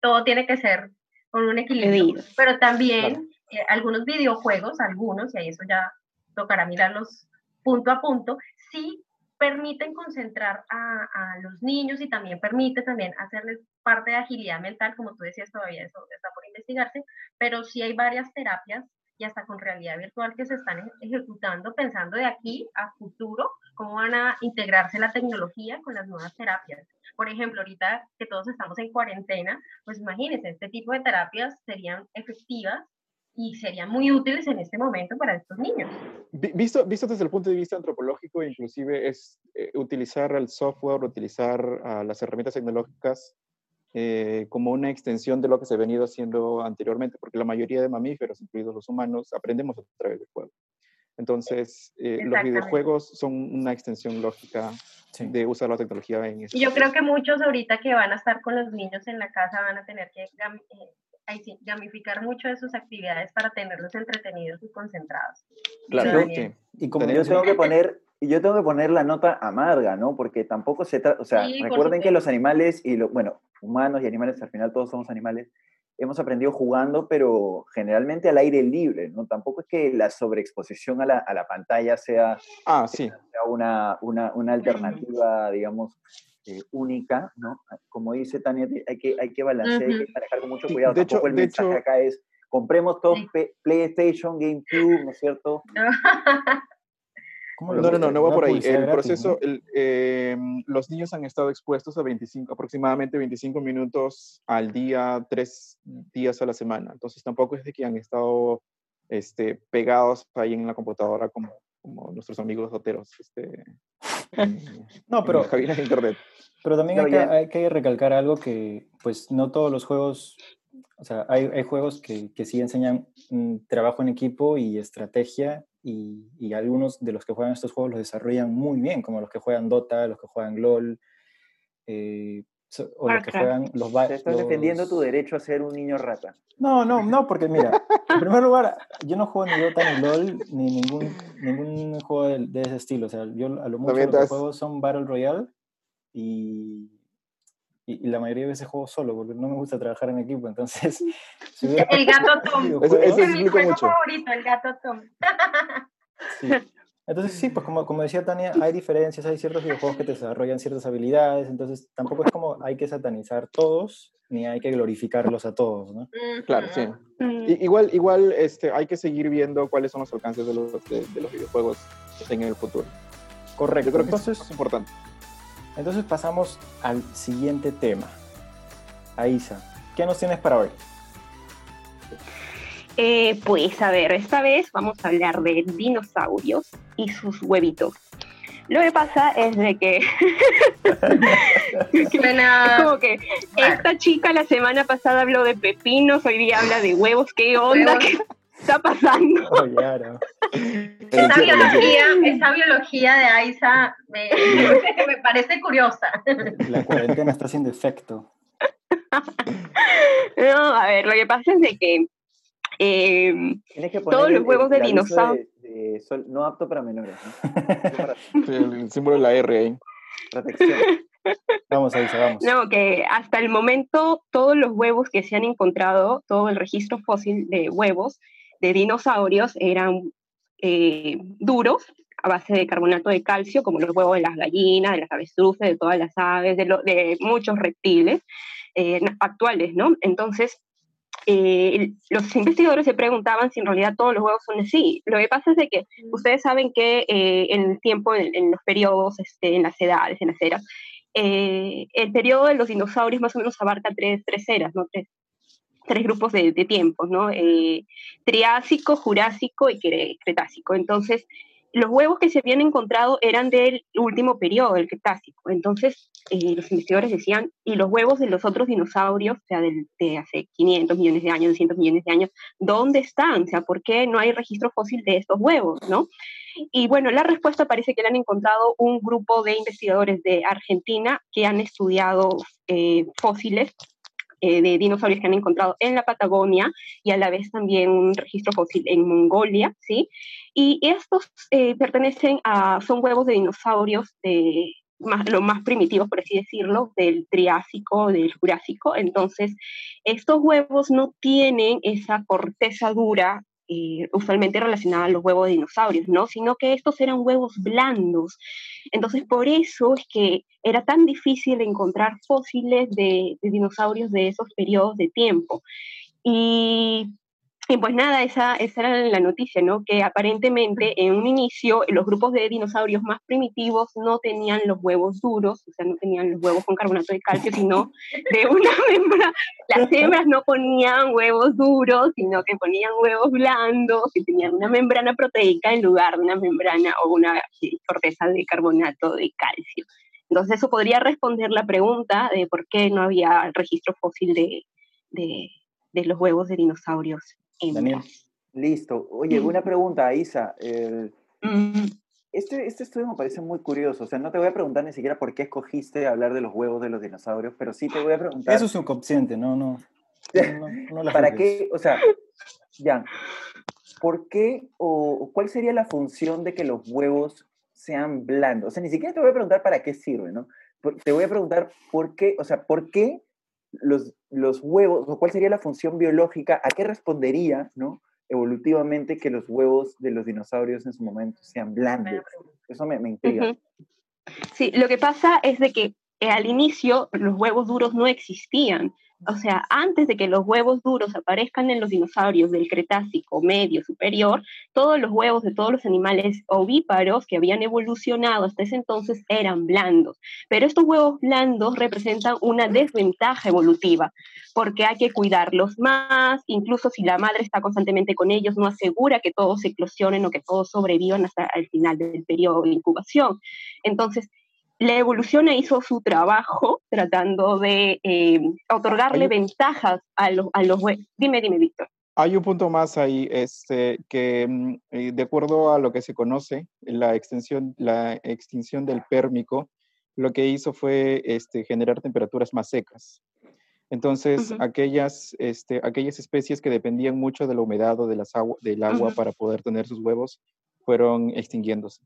todo tiene que ser con un equilibrio, pero también eh, algunos videojuegos, algunos, y ahí eso ya tocará mirarlos punto a punto, sí permiten concentrar a, a, los niños y también permite también hacerles parte de agilidad mental, como tú decías, todavía eso está por investigarse, pero sí hay varias terapias y hasta con realidad virtual que se están ejecutando pensando de aquí a futuro cómo van a integrarse la tecnología con las nuevas terapias. Por ejemplo, ahorita que todos estamos en cuarentena, pues imagínense, este tipo de terapias serían efectivas y serían muy útiles en este momento para estos niños. Visto, visto desde el punto de vista antropológico, inclusive es eh, utilizar el software, utilizar uh, las herramientas tecnológicas eh, como una extensión de lo que se ha venido haciendo anteriormente, porque la mayoría de mamíferos, incluidos los humanos, aprendemos a través del juego. Entonces, eh, los videojuegos son una extensión lógica de usar la tecnología en eso. Yo creo que muchos ahorita que van a estar con los niños en la casa van a tener que eh, gamificar mucho de sus actividades para tenerlos entretenidos y concentrados. Claro, Y como yo tengo que poner y yo tengo que poner la nota amarga, ¿no? Porque tampoco se trata, o sea, recuerden que los animales y, lo, bueno, humanos y animales, al final todos somos animales, hemos aprendido jugando, pero generalmente al aire libre, ¿no? Tampoco es que la sobreexposición a la, a la pantalla sea, ah, sí. una, una, una, alternativa, digamos, eh, única, ¿no? Como dice Tania, hay que, hay que balancear, hay que manejar con mucho cuidado. De Tampoco hecho, el mensaje acá es, compremos todo PlayStation, GameCube, ¿no es cierto? No, no, no, no va por ahí. El proceso, em, los niños han estado expuestos a 25, aproximadamente 25 minutos al día, tres días a la semana. Entonces tampoco es de que han estado este, pegados ahí en la computadora como, como nuestros amigos hoteros. Este, no, pero, en internet. pero también hay, que, hay, que, recalcar algo que, pues, no todos los juegos, o sea, hay, hay juegos que, que sí enseñan trabajo en equipo y estrategia y, algunos de los que juegan estos juegos los desarrollan muy bien, como los que juegan Dota, los que juegan LOL, eh, o los que juegan los Te estás defendiendo tu derecho a ser un niño rata. No, no, no, porque mira, en primer lugar, yo no juego ni Dota ni LOL, ni ningún, ningún juego de, ese estilo. O sea, yo a lo mucho los que juego son Battle Royale y y, la mayoría de veces juego solo porque no me gusta trabajar en equipo, entonces... el gato Tom. es mi juego favorito, el gato Tom. Entonces sí, pues como, como decía Tania, hay diferencias, hay ciertos videojuegos que te desarrollan ciertas habilidades, entonces tampoco es como hay que satanizar todos, ni hay que glorificarlos a todos, ¿no? Claro, sí. igual igual este, hay que seguir viendo cuáles son los alcances de los, de, los videojuegos en el futuro. Correcto. Yo creo que entonces, es importante. Entonces pasamos al siguiente tema. Aisa, ¿qué nos tienes para hoy? Eh, pues a ver, esta vez vamos a hablar de dinosaurios y sus huevitos. Lo que pasa es de que, como que esta chica la semana pasada habló de pepinos, hoy día habla de huevos, ¿qué onda? ¿Qué está pasando? Oh, esa, biología, esa biología de Aisa me, me parece curiosa. La cuarentena está haciendo efecto. No, a ver, lo que pasa es de que eh, todos los huevos de dinosaurio. no apto para menores. el símbolo de la R ahí. Protección. Vamos, Aisa, vamos. No, que hasta el momento todos los huevos que se han encontrado, todo el registro fósil de huevos de dinosaurios eran eh, duros a base de carbonato de calcio, como los huevos de las gallinas, de las avestruces, de todas las aves, de, de muchos reptiles eh, actuales, ¿no? Entonces, eh, los investigadores se preguntaban si en realidad todos los huevos son así. Lo que pasa es de que ustedes saben que en el tiempo, en, los periodos, este, en las edades, en las eras, el periodo de los dinosaurios más o menos abarca tres, tres eras, ¿no? Tres, tres grupos de, de tiempos, ¿no? Eh, Triásico, Jurásico y Cretácico. Entonces, los huevos que se habían encontrado eran del último periodo, el Cretácico. Entonces, eh, los investigadores decían, ¿y los huevos de los otros dinosaurios, o sea, de hace 500 millones de años, 200 millones de años, dónde están? O sea, ¿por qué no hay registro fósil de estos huevos, no? Y bueno, la respuesta parece que le han encontrado un grupo de investigadores de Argentina que han estudiado eh, fósiles eh, de dinosaurios que han encontrado en la Patagonia y a la vez también un registro fósil en Mongolia, ¿sí? Y estos eh, pertenecen a, son huevos de dinosaurios de más, los más primitivos, por así decirlo, del Triásico, del Jurásico. Entonces, estos huevos no tienen esa corteza dura eh, usualmente relacionada a los huevos de dinosaurios, ¿no? Sino que estos eran huevos blandos. Entonces, por eso es que era tan difícil encontrar fósiles de, dinosaurios de esos periodos de tiempo. Y y pues nada, esa, esa era la noticia, ¿no? Que aparentemente en un inicio los grupos de dinosaurios más primitivos no tenían los huevos duros, o sea, no tenían los huevos con carbonato de calcio, sino de una hembra. Las hembras no ponían huevos duros, sino que ponían huevos blandos y tenían una membrana proteica en lugar de una membrana o una corteza de carbonato de calcio. Entonces eso podría responder la pregunta de por qué no había registro fósil de, de, de los huevos de dinosaurios Daniel. Listo. Oye, una pregunta, Isa. Mm. este, este estudio me parece muy curioso. O sea, no te voy a preguntar ni siquiera por qué escogiste hablar de los huevos de los dinosaurios, pero sí te voy a preguntar. Eso es un consciente, no, no. ¿Para qué? O sea, ya. ¿Por qué o cuál sería la función de que los huevos sean blandos? O sea, ni siquiera te voy a preguntar para qué sirve, ¿no? Te voy a preguntar por qué, o sea, ¿por qué los, los huevos, o cuál sería la función biológica, a qué respondería, ¿no? evolutivamente que los huevos de los dinosaurios en su momento sean blandos. Eso me, me intriga. Sí, lo que pasa es de que eh, al inicio los huevos duros no existían. O sea, antes de que los huevos duros aparezcan en los dinosaurios del Cretácico medio superior, todos los huevos de todos los animales ovíparos que habían evolucionado hasta ese entonces eran blandos. Pero estos huevos blandos representan una desventaja evolutiva, porque hay que cuidarlos más, incluso si la madre está constantemente con ellos, no asegura que todos eclosionen o que todos sobrevivan hasta el final del periodo de incubación. Entonces, la evolución hizo su trabajo tratando de eh, otorgarle ventajas a los, a los Dime, dime, Víctor. Hay un punto más ahí, este, que mm, eh, de acuerdo a lo que se conoce, la extensión, la extinción del pérmico, lo que hizo fue este, generar temperaturas más secas. Entonces, aquellas, este, aquellas especies que dependían mucho de la humedad o de las del agua para poder tener sus huevos fueron extinguiéndose.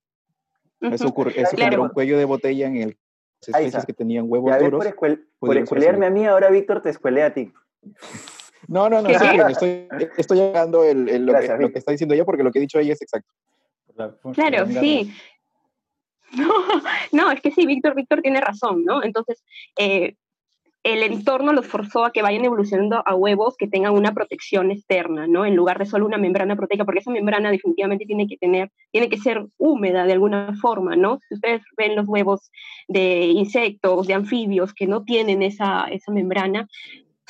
Eso, ocurre, eso un cuello de botella en el especies que tenían huevos duros. Por, escuelearme a mí, ahora Víctor te escuelea a ti. No, no, no, estoy, estoy llegando el, lo, que, lo, que, está diciendo ella porque lo que he dicho ella es exacto. Claro, sí. No, no, es que sí, Víctor, Víctor tiene razón, ¿no? Entonces, eh, el entorno los forzó a que vayan evolucionando a huevos que tengan una protección externa, ¿no? En lugar de solo una membrana proteica, porque esa membrana definitivamente tiene que tener, tiene que ser húmeda de alguna forma, ¿no? Si ustedes ven los huevos de insectos, de anfibios que no tienen esa, esa membrana,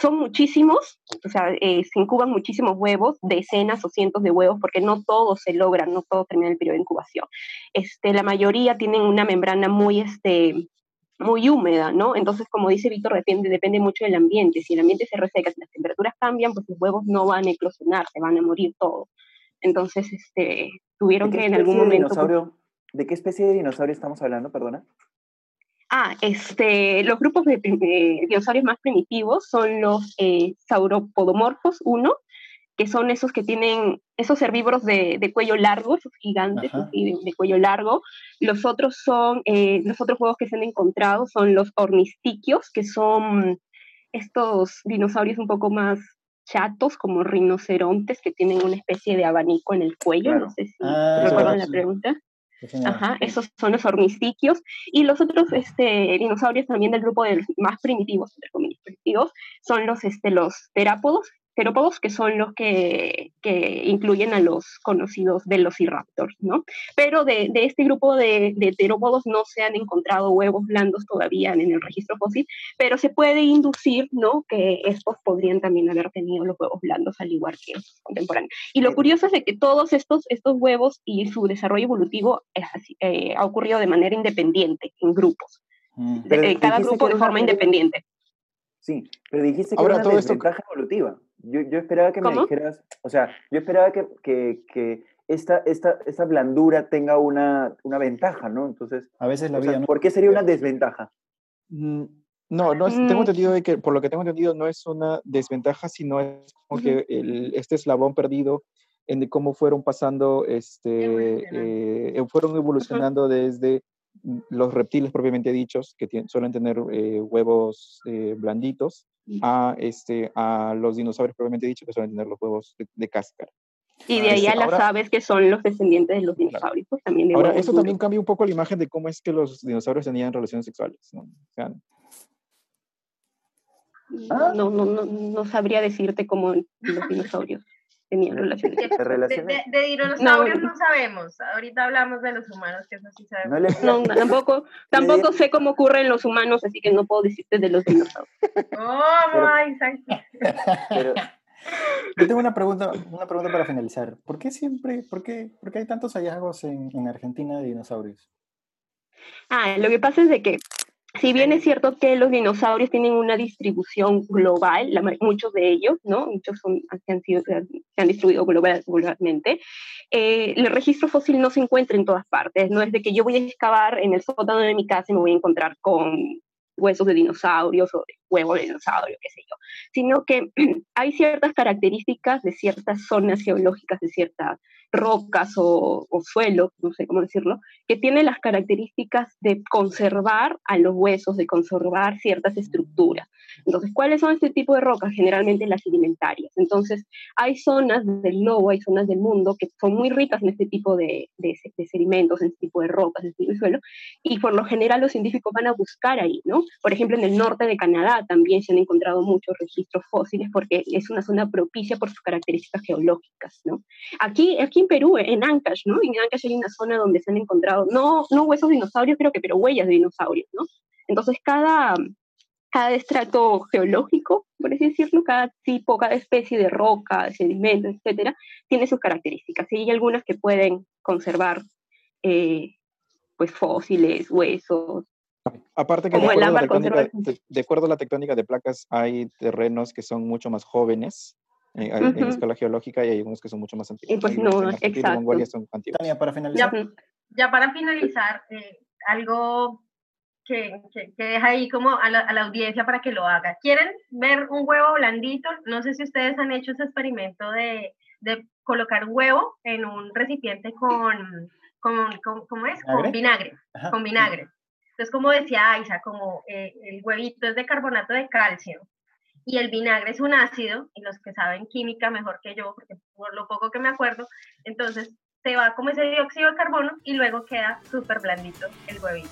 son muchísimos, o sea, eh, se incuban muchísimos huevos, decenas o cientos de huevos, porque no todos se logran, no todos terminan el periodo de incubación. Este, la mayoría tienen una membrana muy, este, muy húmeda, ¿no? Entonces, como dice Víctor, depende, depende mucho del ambiente. Si el ambiente se reseca, si las temperaturas cambian, pues los huevos no van a eclosionar, se van a morir todos. Entonces, este, tuvieron que en algún momento... Dinosaurio, ¿De qué especie de dinosaurio estamos hablando, perdona? Ah, este, los grupos de, dinosaurios más primitivos son los eh, sauropodomorfos 1, que son esos que tienen, esos herbívoros de, cuello largo, esos gigantes de, cuello largo. Los otros son, eh, los otros huevos que se han encontrado son los ornistiquios, que son estos dinosaurios un poco más chatos, como rinocerontes, que tienen una especie de abanico en el cuello. No sé si ah, recuerdan la pregunta. Ajá, esos son los ornistiquios. Y los otros este, dinosaurios también del grupo de los más primitivos, entre comillas, primitivos, son los, este, los terápodos, terópodos, que son los que, que, incluyen a los conocidos velociraptors, ¿no? Pero de, de este grupo de, de, terópodos no se han encontrado huevos blandos todavía en el registro fósil, pero se puede inducir, ¿no? Que estos podrían también haber tenido los huevos blandos al igual que los contemporáneos. Y lo curioso es de que todos estos, estos huevos y su desarrollo evolutivo eh, ha ocurrido de manera independiente, en grupos. Mm. De, cada grupo de forma independiente. Sí, pero dijiste que Ahora, era una desventaja evolutiva. Yo, yo esperaba que me dijeras, o sea, yo esperaba que, que, que esta, esta, esta, blandura tenga una, una, ventaja, ¿no? Entonces, a veces la vida, ¿por qué sería una desventaja? Mm, no, no tengo mm. entendido de que, por lo que tengo entendido, no es una desventaja, sino es como que el, este eslabón perdido en cómo fueron pasando, este, eh, fueron evolucionando desde los reptiles propiamente dichos, que suelen tener eh, huevos eh, blanditos, a, este, a los dinosaurios propiamente dichos, que suelen tener los huevos de, cáscara. Y de ahí a las aves que son los descendientes de los dinosaurios. Pues, también ahora, eso también cambia un poco la imagen de cómo es que los dinosaurios tenían relaciones sexuales. ¿no? no, no, no, no, sabría decirte cómo los dinosaurios. Tenían relaciones. De, dinosaurios no, sabemos. Ahorita hablamos de los humanos, que eso sí sabemos. No, tampoco, tampoco sé cómo ocurre en los humanos, así que no puedo decirte de los dinosaurios. Oh. Pero, yo tengo una pregunta, una pregunta para finalizar. ¿Por qué siempre, por qué, por qué hay tantos hallazgos en, en Argentina de dinosaurios? Ah, lo que pasa es de que si bien es cierto que los dinosaurios tienen una distribución global, muchos de ellos, ¿no? Muchos son, se, han distribuido global, globalmente, eh, el registro fósil no se encuentra en todas partes. No es de que yo voy a excavar en el sótano de mi casa y me voy a encontrar con huesos de dinosaurios o de de dinosaurio, qué sé yo, sino que hay ciertas características de ciertas zonas geológicas, de ciertas rocas o, suelo, no sé cómo decirlo, que tienen las características de conservar a los huesos, de conservar ciertas estructuras. Entonces, ¿cuáles son este tipo de rocas? Generalmente las sedimentarias. Entonces, hay zonas del globo, hay zonas del mundo que son muy ricas en este tipo de, de, sedimentos, en este tipo de rocas, en este tipo de suelo, y por lo general los científicos van a buscar ahí, ¿no? Por ejemplo, en el norte de Canadá también se han encontrado muchos registros fósiles porque es una zona propicia por sus características geológicas, ¿no? Aquí, aquí en Perú, en Ancash, ¿no? En Ancash hay una zona donde se han encontrado, no, no huesos de dinosaurios, creo que, pero huellas de dinosaurios, ¿no? Entonces, cada, cada estrato geológico, por así decirlo, cada tipo, cada especie de roca, de sedimento, etcétera, tiene sus características. Y hay algunas que pueden conservar eh, pues fósiles, huesos. Aparte que de acuerdo, a la tectónica de placas hay terrenos que son mucho más jóvenes eh, en, escala geológica y hay algunos que son mucho más antiguos. pues no, exacto. Tania, para finalizar. Ya, para finalizar, eh, algo que, que, deja ahí como a la, a la, audiencia para que lo haga. ¿Quieren ver un huevo blandito? No sé si ustedes han hecho ese experimento de, de colocar un huevo en un recipiente con, con, con ¿cómo es? Con vinagre, con vinagre. Entonces, como decía Aiza, como eh, el huevito es de carbonato de calcio y el vinagre es un ácido, y los que saben química mejor que yo, porque por lo poco que me acuerdo, entonces se va como ese dióxido de carbono y luego queda súper blandito el huevito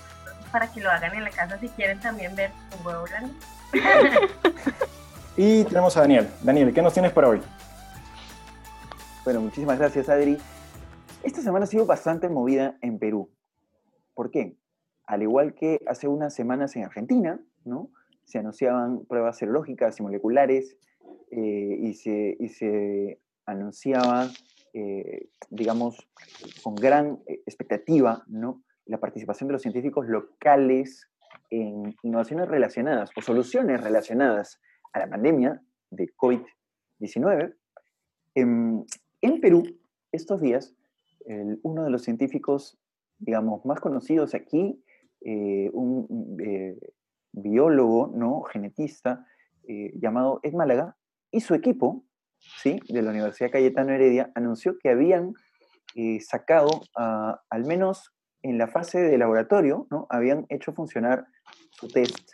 para que lo hagan en la casa si quieren también ver un huevo grande. y tenemos a Daniel. Daniel, ¿qué nos tienes para hoy? Bueno, muchísimas gracias, Adri. Esta semana ha sido bastante movida en Perú. ¿Por qué? Al igual que hace unas semanas en Argentina, ¿no? Se anunciaban pruebas serológicas y moleculares eh, y, se, y se anunciaba, eh, digamos, con gran eh, expectativa, ¿no? la participación de los científicos locales en innovaciones relacionadas o soluciones relacionadas a la pandemia de COVID-19. En, Perú, estos días, uno de los científicos, digamos, más conocidos aquí, un biólogo, ¿no? genetista, eh, llamado Ed Málaga, y su equipo, ¿sí? de la Universidad Cayetano Heredia, anunció que habían sacado al menos en la fase de laboratorio, ¿no? Habían hecho funcionar su test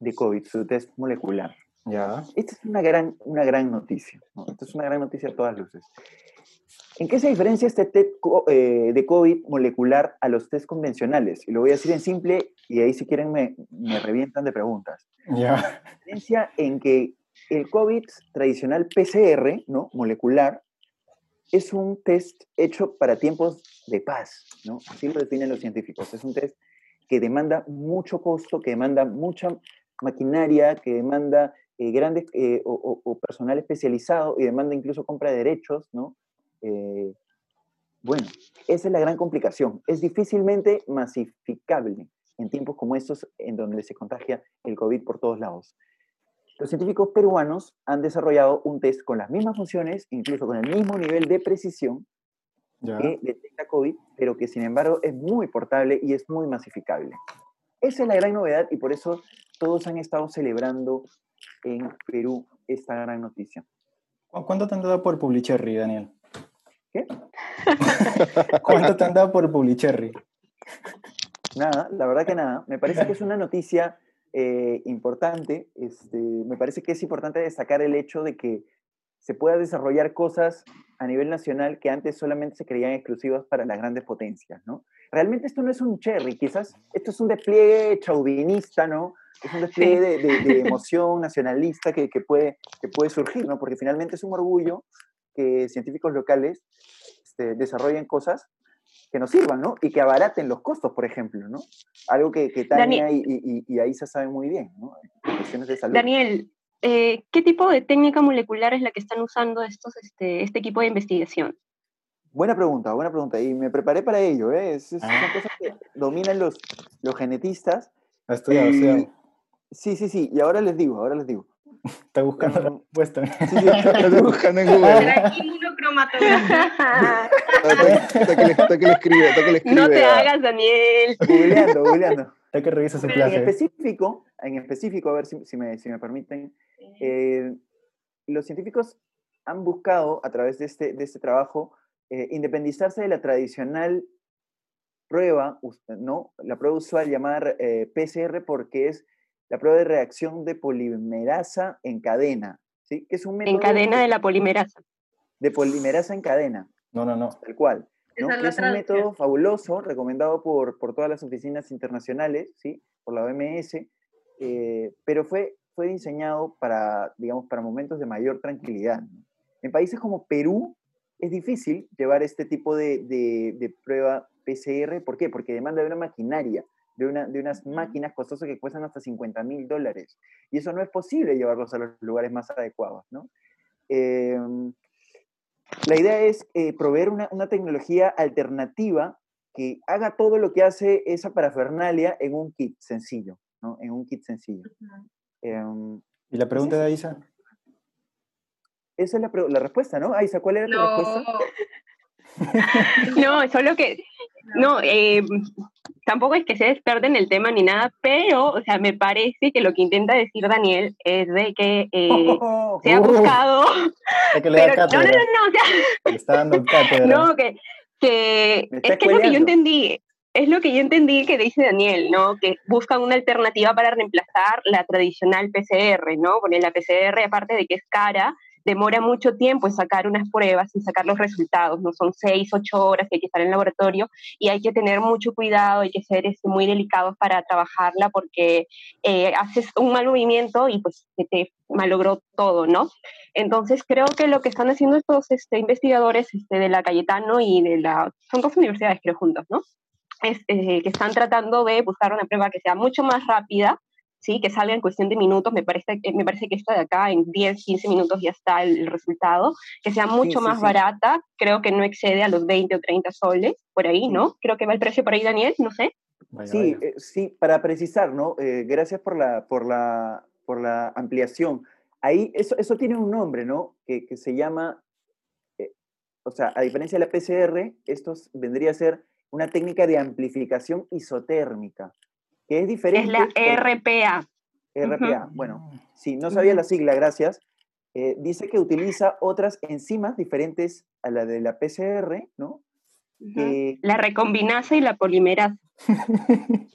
de COVID, su test molecular. Ya. Esta es una gran, una gran noticia, ¿no? Esta es una gran noticia a todas luces. ¿En qué se diferencia este test eh, de COVID molecular a los test convencionales? Y lo voy a decir en simple, y ahí si quieren me, me revientan de preguntas. Ya. La diferencia en que el COVID tradicional PCR, ¿no? Molecular, es un test hecho para tiempos de paz, ¿no? Así lo definen los científicos. Es un test que demanda mucho costo, que demanda mucha maquinaria, que demanda eh, grandes eh, o, personal especializado y demanda incluso compra de derechos, ¿no? Eh, bueno, esa es la gran complicación. Es difícilmente masificable en tiempos como estos en donde se contagia el COVID por todos lados. Los científicos peruanos han desarrollado un test con las mismas funciones, incluso con el mismo nivel de precisión que detecta COVID, pero que sin embargo es muy portable y es muy masificable. Esa es la gran novedad y por eso todos han estado celebrando en Perú esta gran noticia. ¿Cuánto te han dado por Publicherry, Daniel? ¿Qué? ¿Cuánto te han dado por Publicherry? Nada, la verdad que nada. Me parece que es una noticia eh, importante. Este, me parece que es importante destacar el hecho de que se pueda desarrollar cosas a nivel nacional que antes solamente se creían exclusivas para las grandes potencias, ¿no? Realmente esto no es un cherry, quizás esto es un despliegue chauvinista, ¿no? Es un despliegue de, emoción nacionalista que, que, puede, que puede surgir, ¿no? Porque finalmente es un orgullo que científicos locales este, desarrollen cosas que nos sirvan, ¿no? Y que abaraten los costos, por ejemplo, ¿no? Algo que, que Tania y, y, y, ahí se sabe muy bien, ¿no? cuestiones de salud. Daniel, eh, ¿qué tipo de técnica molecular es la que están usando estos, este, este equipo de investigación? Buena pregunta, buena pregunta. Y me preparé para ello, ¿eh? Es, es una ah. cosa que dominan los, los genetistas. Ha estudiado, estudiado. Sí, sí, sí. Y ahora les digo, ahora les digo. Está buscando la respuesta. Sí, sí, está buscando en Google. Está que le escribe, está que le escribe. No te hagas, Daniel. Googleando, googleando. Está que revisa su clase. En específico, en específico, a ver si, si, me, si me, permiten, eh, los científicos han buscado a través de este, de este trabajo eh, independizarse de la tradicional prueba, ¿no? La prueba usual llamada eh, PCR porque es la prueba de reacción de polimerasa en cadena, ¿sí? Que es un método en cadena de la polimerasa. De polimerasa en cadena. No, no, no. Tal cual. ¿no? Es, un método fabuloso, recomendado por, por, todas las oficinas internacionales, ¿sí? Por la OMS, eh, pero fue, fue diseñado para, digamos, para momentos de mayor tranquilidad. En países como Perú, es difícil llevar este tipo de, de, prueba PCR. ¿Por qué? Porque demanda de una maquinaria, de, una, de unas máquinas costosas que cuestan hasta 50 mil dólares. Y eso no es posible llevarlos a los lugares más adecuados, ¿no? Em, la idea es eh, proveer una, una, tecnología alternativa que haga todo lo que hace esa parafernalia en un kit sencillo, ¿no? En un kit sencillo. Em, ¿Y la pregunta de Aisa? Esa es la, la respuesta, ¿no? Aisa, ¿cuál era la respuesta? no, solo que, no, eh, tampoco es que se en el tema ni nada, pero, o sea, me parece que lo que intenta decir Daniel es de que eh, se ha buscado... que le da no, no, no, no, o sea, le está dando cátedra. No, que, que es que es lo que yo entendí, es lo que yo entendí que dice Daniel, ¿no? Que buscan una alternativa para reemplazar la tradicional PCR, ¿no? Porque la PCR, aparte de que es cara, demora mucho tiempo en sacar unas pruebas y sacar los resultados, ¿no? Son seis, ocho horas que hay que estar en el laboratorio y hay que tener mucho cuidado, hay que ser este, muy delicados para trabajarla porque eh, haces un mal movimiento y pues se te malogró todo, ¿no? Entonces creo que lo que están haciendo estos este, investigadores este, de la Cayetano y de la... son dos universidades creo juntos, ¿no? Es, eh, que están tratando de buscar una prueba que sea mucho más rápida, ¿sí? que salga en cuestión de minutos, me parece, me parece que esta de acá en 10, 15 minutos ya está el, resultado, que sea mucho más barata, creo que no excede a los 20 o 30 soles, por ahí, ¿no? Creo que va el precio por ahí, Daniel, no sé. sí, eh, sí, para precisar, ¿no? Eh, gracias por la, por, la, por la ampliación. Ahí, eso, eso tiene un nombre, ¿no? Que, que se llama, eh, o sea, a diferencia de la PCR, esto vendría a ser una técnica de amplificación isotérmica que es diferente. Es la RPA. RPA, bueno, sí, no sabía la sigla, gracias. Eh, dice que utiliza otras enzimas diferentes a la de la PCR, ¿no? la recombinasa y la polimerasa.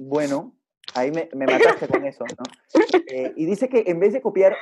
bueno, ahí me, mataste con eso, ¿no? Eh, y dice que en vez de copiar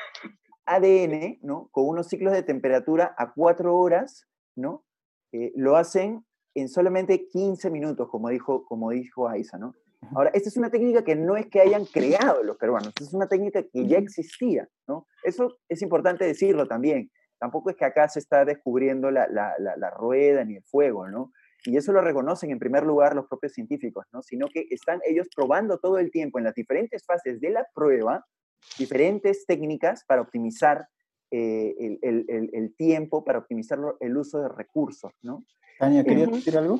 ADN, ¿no? Con unos ciclos de temperatura a cuatro horas, ¿no? Eh, lo hacen en solamente 15 minutos, como dijo, como dijo Aiza, ¿no? Ahora, esta es una técnica que no es que hayan creado los peruanos, es una técnica que ya existía, ¿no? Eso es importante decirlo también. Tampoco es que acá se está descubriendo la, la, la, rueda ni el fuego, ¿no? Y eso lo reconocen en primer lugar los propios científicos, ¿no? Sino que están ellos probando todo el tiempo en las diferentes fases de la prueba diferentes técnicas para optimizar eh, el, el, el, tiempo, para optimizar el uso de recursos, ¿no? Tania, ¿querías decir algo?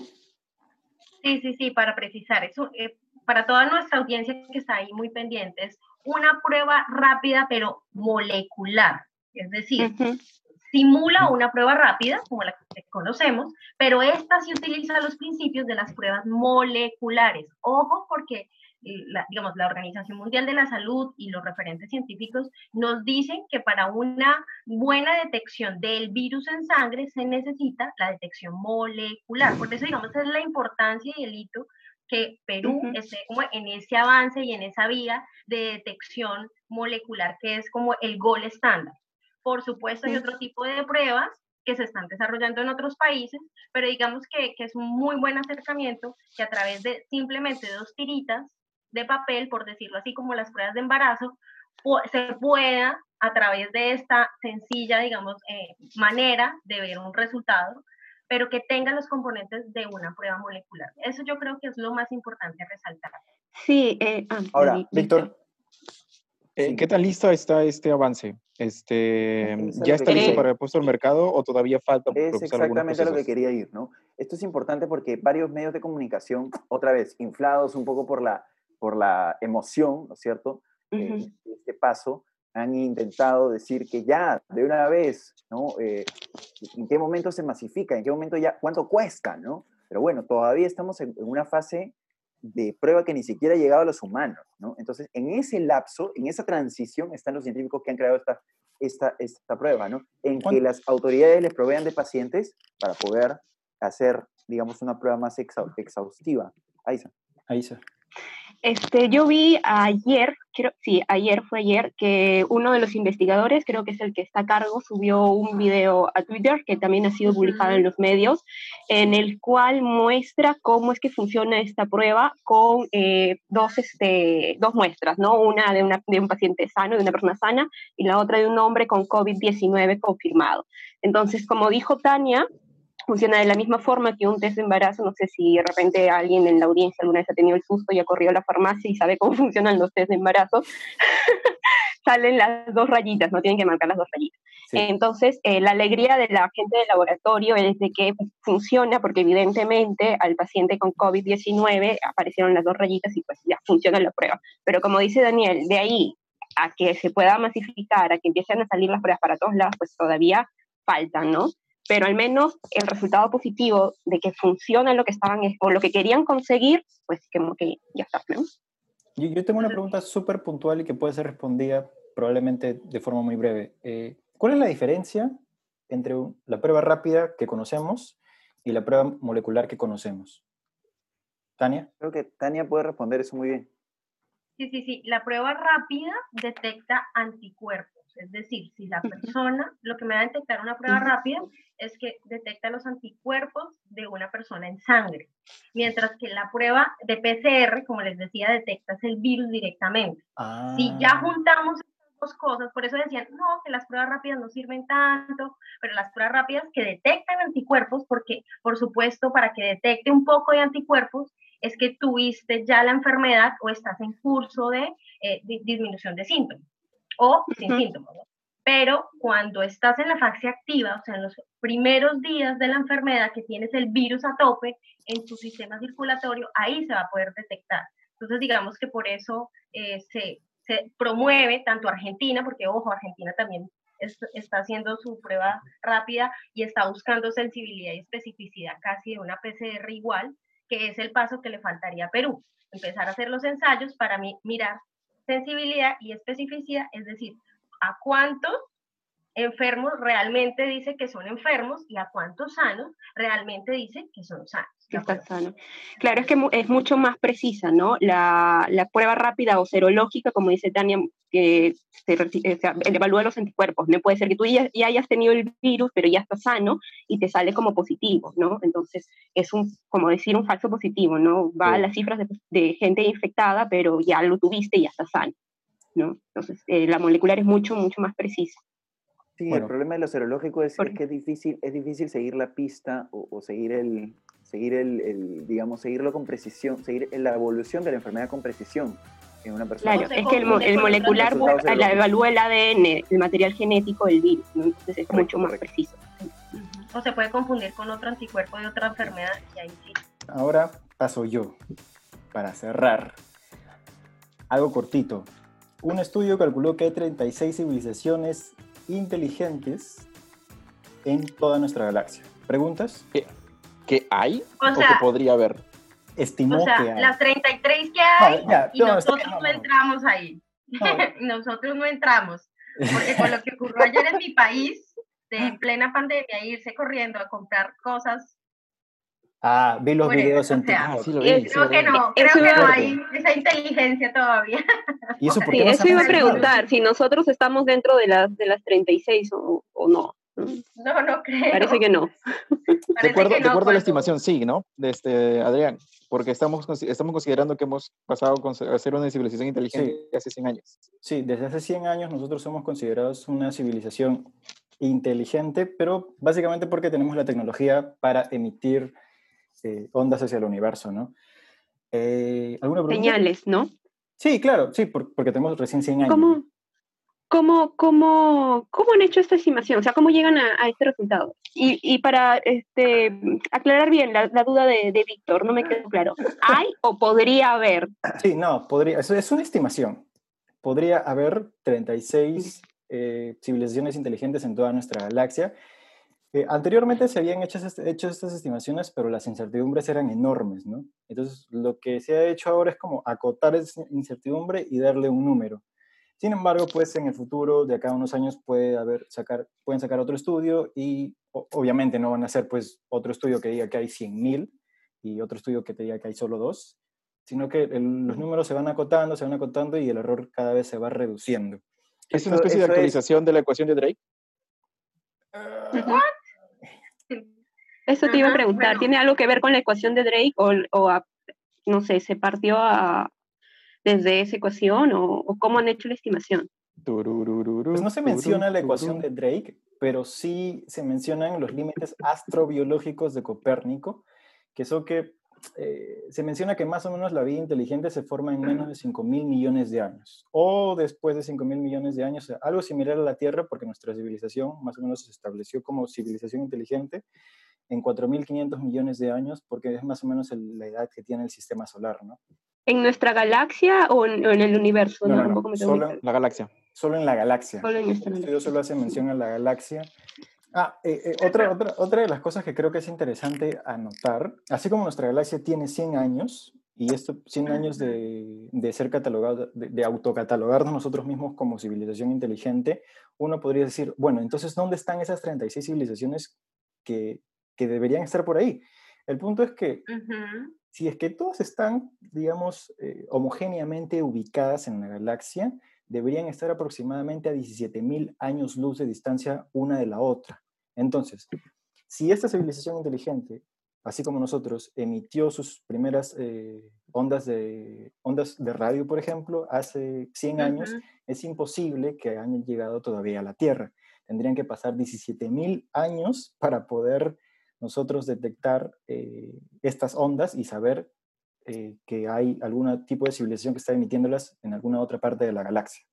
Sí, sí, sí, para precisar. Eso, eh, para toda nuestra audiencia que está ahí muy pendientes, una prueba rápida pero molecular. Es decir, simula una prueba rápida, como la que conocemos, pero esta sí utiliza los principios de las pruebas moleculares. Ojo, porque la, digamos, la Organización Mundial de la Salud y los referentes científicos nos dicen que para una buena detección del virus en sangre se necesita la detección molecular. Por eso, digamos, es la importancia y el hito que Perú esté como en ese avance y en esa vía de detección molecular que es como el gol estándar. Por supuesto, hay otro tipo de pruebas que se están desarrollando en otros países, pero digamos que, que, es un muy buen acercamiento que a través de simplemente dos tiritas de papel, por decirlo así, como las pruebas de embarazo, se pueda a través de esta sencilla, digamos, eh, manera de ver un resultado, pero que tenga los componentes de una prueba molecular. Eso yo creo que es lo más importante resaltar. Sí, eh, ah, ahora, Víctor, eh, ¿qué tan listo está este avance? Este, ¿Ya está listo para el puesto al mercado o todavía falta? Es exactamente a lo que quería ir, ¿no? Esto es importante porque varios medios de comunicación, otra vez, inflados un poco por la, por la emoción, ¿no es cierto? Eh, este paso, han intentado decir que ya, de una vez, ¿no? Eh, ¿En qué momento se masifica? ¿En qué momento ya? ¿Cuánto cuesta? ¿no? Pero bueno, todavía estamos en, una fase de prueba que ni siquiera ha llegado a los humanos, ¿no? Entonces, en ese lapso, en esa transición, están los científicos que han creado esta, esta, esta prueba, ¿no? En que las autoridades les provean de pacientes para poder hacer, digamos, una prueba más exhaustiva. Aisa. Aisa. Este, yo vi ayer, creo, sí, ayer fue ayer, que uno de los investigadores, creo que es el que está a cargo, subió un video a Twitter que también ha sido publicado en los medios, en el cual muestra cómo es que funciona esta prueba con eh, dos, este, dos muestras, ¿no? Una de, una de un paciente sano, de una persona sana, y la otra de un hombre con COVID-19 confirmado. Entonces, como dijo Tania, funciona de la misma forma que un test de embarazo. No sé si de repente alguien en la audiencia alguna vez ha tenido el susto y ha corrido a la farmacia y sabe cómo funcionan los test de embarazo. Salen las dos rayitas, no tienen que marcar las dos rayitas. Entonces, eh, la alegría de la gente del laboratorio es de que funciona porque evidentemente al paciente con COVID-19 aparecieron las dos rayitas y pues ya funciona la prueba. Pero como dice Daniel, de ahí a que se pueda masificar, a que empiecen a salir las pruebas para todos lados, pues todavía faltan, ¿no? Pero al menos el resultado positivo de que funciona lo que estaban o lo que querían conseguir, pues como que ya está. Yo, tengo una pregunta súper puntual y que puede ser respondida probablemente de forma muy breve. Eh, ¿Cuál es la diferencia entre la prueba rápida que conocemos y la prueba molecular que conocemos? Tania. Creo que Tania puede responder eso muy bien. Sí, sí, sí. La prueba rápida detecta anticuerpos. Es decir, si la persona, lo que me va a detectar una prueba rápida es que detecta los anticuerpos de una persona en sangre, mientras que la prueba de PCR, como les decía, detecta el virus directamente. Si ya ah. juntamos dos cosas, por eso decían, no, que las pruebas rápidas no sirven tanto, pero las pruebas rápidas que detectan anticuerpos, porque por supuesto para que detecte un poco de anticuerpos, es que tuviste ya la enfermedad o estás en curso de, eh, disminución de síntomas o sin síntomas. Pero cuando estás en la fase activa, o sea, en los primeros días de la enfermedad que tienes el virus a tope en tu sistema circulatorio, ahí se va a poder detectar. Entonces, digamos que por eso eh, se, se, promueve tanto Argentina, porque ojo, Argentina también está haciendo su prueba rápida y está buscando sensibilidad y especificidad casi de una PCR igual, que es el paso que le faltaría a Perú. Empezar a hacer los ensayos para mirar sensibilidad y especificidad, es decir, a cuántos enfermos realmente dice que son enfermos y a cuántos sanos realmente dice que son sanos. Claro, es que es mucho más precisa, ¿no? La, la prueba rápida o serológica, como dice Tania, que se, evalúa los anticuerpos. No puede ser que tú ya, hayas tenido el virus, pero ya estás sano y te sale como positivo, ¿no? Entonces, es un, como decir, un falso positivo, ¿no? Va a las cifras de, de, gente infectada, pero ya lo tuviste y ya estás sano, ¿no? Entonces, eh, la molecular es mucho, mucho más precisa. Sí, el problema de lo serológico es, que es difícil, es difícil seguir la pista o, seguir el, seguir el, digamos, seguirlo con precisión, seguir la evolución de la enfermedad con precisión en una persona. Claro, es que el, molecular evalúa el ADN, el material genético del virus, entonces es mucho más preciso. O se puede confundir con otro anticuerpo de otra enfermedad y ahí sí. Ahora paso yo, para cerrar. Algo cortito. Un estudio calculó que hay 36 civilizaciones inteligentes en toda nuestra galaxia. ¿Preguntas? ¿Qué, hay o, que podría haber? Estimó o sea, que las 33 que hay y nosotros no, entramos ahí. nosotros no entramos. Porque con lo que ocurrió ayer en mi país, de en plena pandemia, irse corriendo a comprar cosas Ah, vi los videos en TikTok. creo que no, creo que no hay esa inteligencia todavía. ¿Y eso, por qué eso iba a preguntar, si nosotros estamos dentro de las, de las 36 o, o no. No, no creo. Parece que no. de acuerdo, a la estimación, sí, ¿no? De este, Adrián, porque estamos, estamos considerando que hemos pasado a ser una civilización inteligente hace 100 años. Sí, desde hace 100 años nosotros somos considerados una civilización inteligente, pero básicamente porque tenemos la tecnología para emitir eh, ondas hacia el universo, ¿no? Eh, ¿alguna Señales, ¿no? Sí, claro, sí, porque tenemos recién 100 años. ¿Cómo, cómo, cómo, cómo han hecho esta estimación? O sea, ¿cómo llegan a, este resultado? Y, y, para este, aclarar bien la, la duda de, de Víctor, no me quedó claro. ¿Hay o podría haber? Sí, no, podría, es, es una estimación. Podría haber 36 eh, civilizaciones inteligentes en toda nuestra galaxia. Eh, anteriormente se habían hecho, hecho, estas estimaciones, pero las incertidumbres eran enormes, ¿no? Entonces, lo que se ha hecho ahora es como acotar esa incertidumbre y darle un número. Sin embargo, pues en el futuro, de acá a unos años, puede haber, sacar, pueden sacar otro estudio y obviamente no van a hacer pues otro estudio que diga que hay 100.000 y otro estudio que te diga que hay solo dos, sino que los números se van acotando, se van acotando y el error cada vez se va reduciendo. ¿Es una especie de actualización de la ecuación de Drake? Eso te iba a preguntar. ¿Tiene algo que ver con la ecuación de Drake o, no sé, se partió desde esa ecuación o, cómo han hecho la estimación? Pues no se menciona la ecuación de Drake, pero sí se mencionan los límites astrobiológicos de Copérnico, que son que eh, se menciona que más o menos la vida inteligente se forma en menos de 5 mil millones de años, o después de 5 mil millones de años, algo similar a la Tierra, porque nuestra civilización más o menos se estableció como civilización inteligente en 4.500 millones de años, porque es más o menos la edad que tiene el sistema solar, ¿no? ¿En nuestra galaxia o en, el universo? solo en la galaxia. Solo en la galaxia. Solo en nuestra galaxia. solo hace mención a la galaxia. Ah, eh, eh, otra, otra, otra de las cosas que creo que es interesante anotar, así como nuestra galaxia tiene 100 años, y esto 100 años de, de ser catalogado, de, de, autocatalogarnos nosotros mismos como civilización inteligente, uno podría decir, bueno, entonces, ¿dónde están esas 36 civilizaciones que, que deberían estar por ahí? El punto es que si es que todas están, digamos, eh, homogéneamente ubicadas en la galaxia, deberían estar aproximadamente a 17.000 años luz de distancia una de la otra. Entonces, si esta civilización inteligente, así como nosotros, emitió sus primeras eh, ondas, de, ondas de radio, por ejemplo, hace 100 años, es imposible que hayan llegado todavía a la Tierra. Tendrían que pasar 17.000 años para poder nosotros detectar eh, estas ondas y saber eh, que hay algún tipo de civilización que está emitiéndolas en alguna otra parte de la galaxia.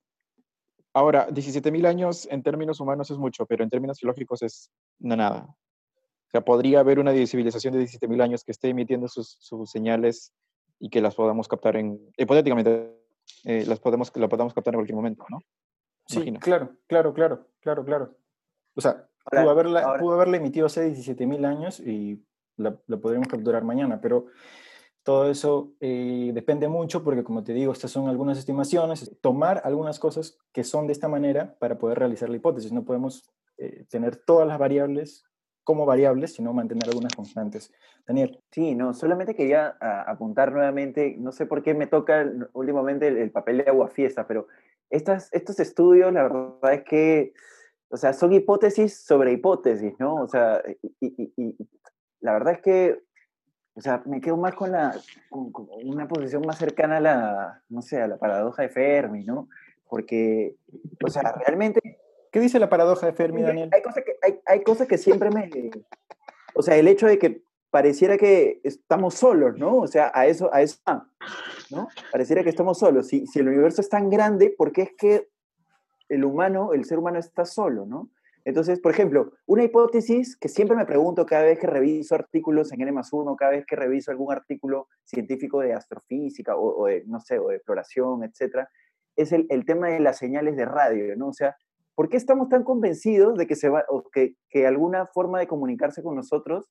Ahora, 17.000 años en términos humanos es mucho, pero en términos geológicos es no nada. O sea, podría haber una civilización de 17.000 años que esté emitiendo sus, señales y que las podamos captar en, hipotéticamente, eh, las podemos, la podamos captar en cualquier momento, ¿no? Sí, claro, claro, claro, claro, claro. O sea, pudo, haberla, pudo haberla emitido hace 17.000 años y la, la podríamos capturar mañana, pero todo eso eh, depende mucho porque, como te digo, estas son algunas estimaciones. Tomar algunas cosas que son de esta manera para poder realizar la hipótesis. No podemos eh, tener todas las variables como variables, sino mantener algunas constantes. Daniel. Sí, no, solamente quería apuntar nuevamente, no sé por qué me toca últimamente el, papel de agua fiesta, pero estas, estos estudios, la verdad es que, o sea, son hipótesis sobre hipótesis, ¿no? O sea, y la verdad es que o sea, me quedo más con, la, con, una posición más cercana a la, no sé, a la paradoja de Fermi, ¿no? Porque, o sea, realmente... ¿Qué dice la paradoja de Fermi, Daniel? Hay cosas que, hay, hay cosas que siempre me... O sea, el hecho de que pareciera que estamos solos, ¿no? O sea, a eso, a eso, ¿no? Pareciera que estamos solos. Si, si el universo es tan grande, ¿por qué es que el humano, el ser humano está solo, ¿no? Entonces, por ejemplo, una hipótesis que siempre me pregunto cada vez que reviso artículos en N más 1, cada vez que reviso algún artículo científico de astrofísica o, de, no sé, o de exploración, etcétera, es el, el, tema de las señales de radio, ¿no? O sea, ¿por qué estamos tan convencidos de que, se va, o que, que alguna forma de comunicarse con nosotros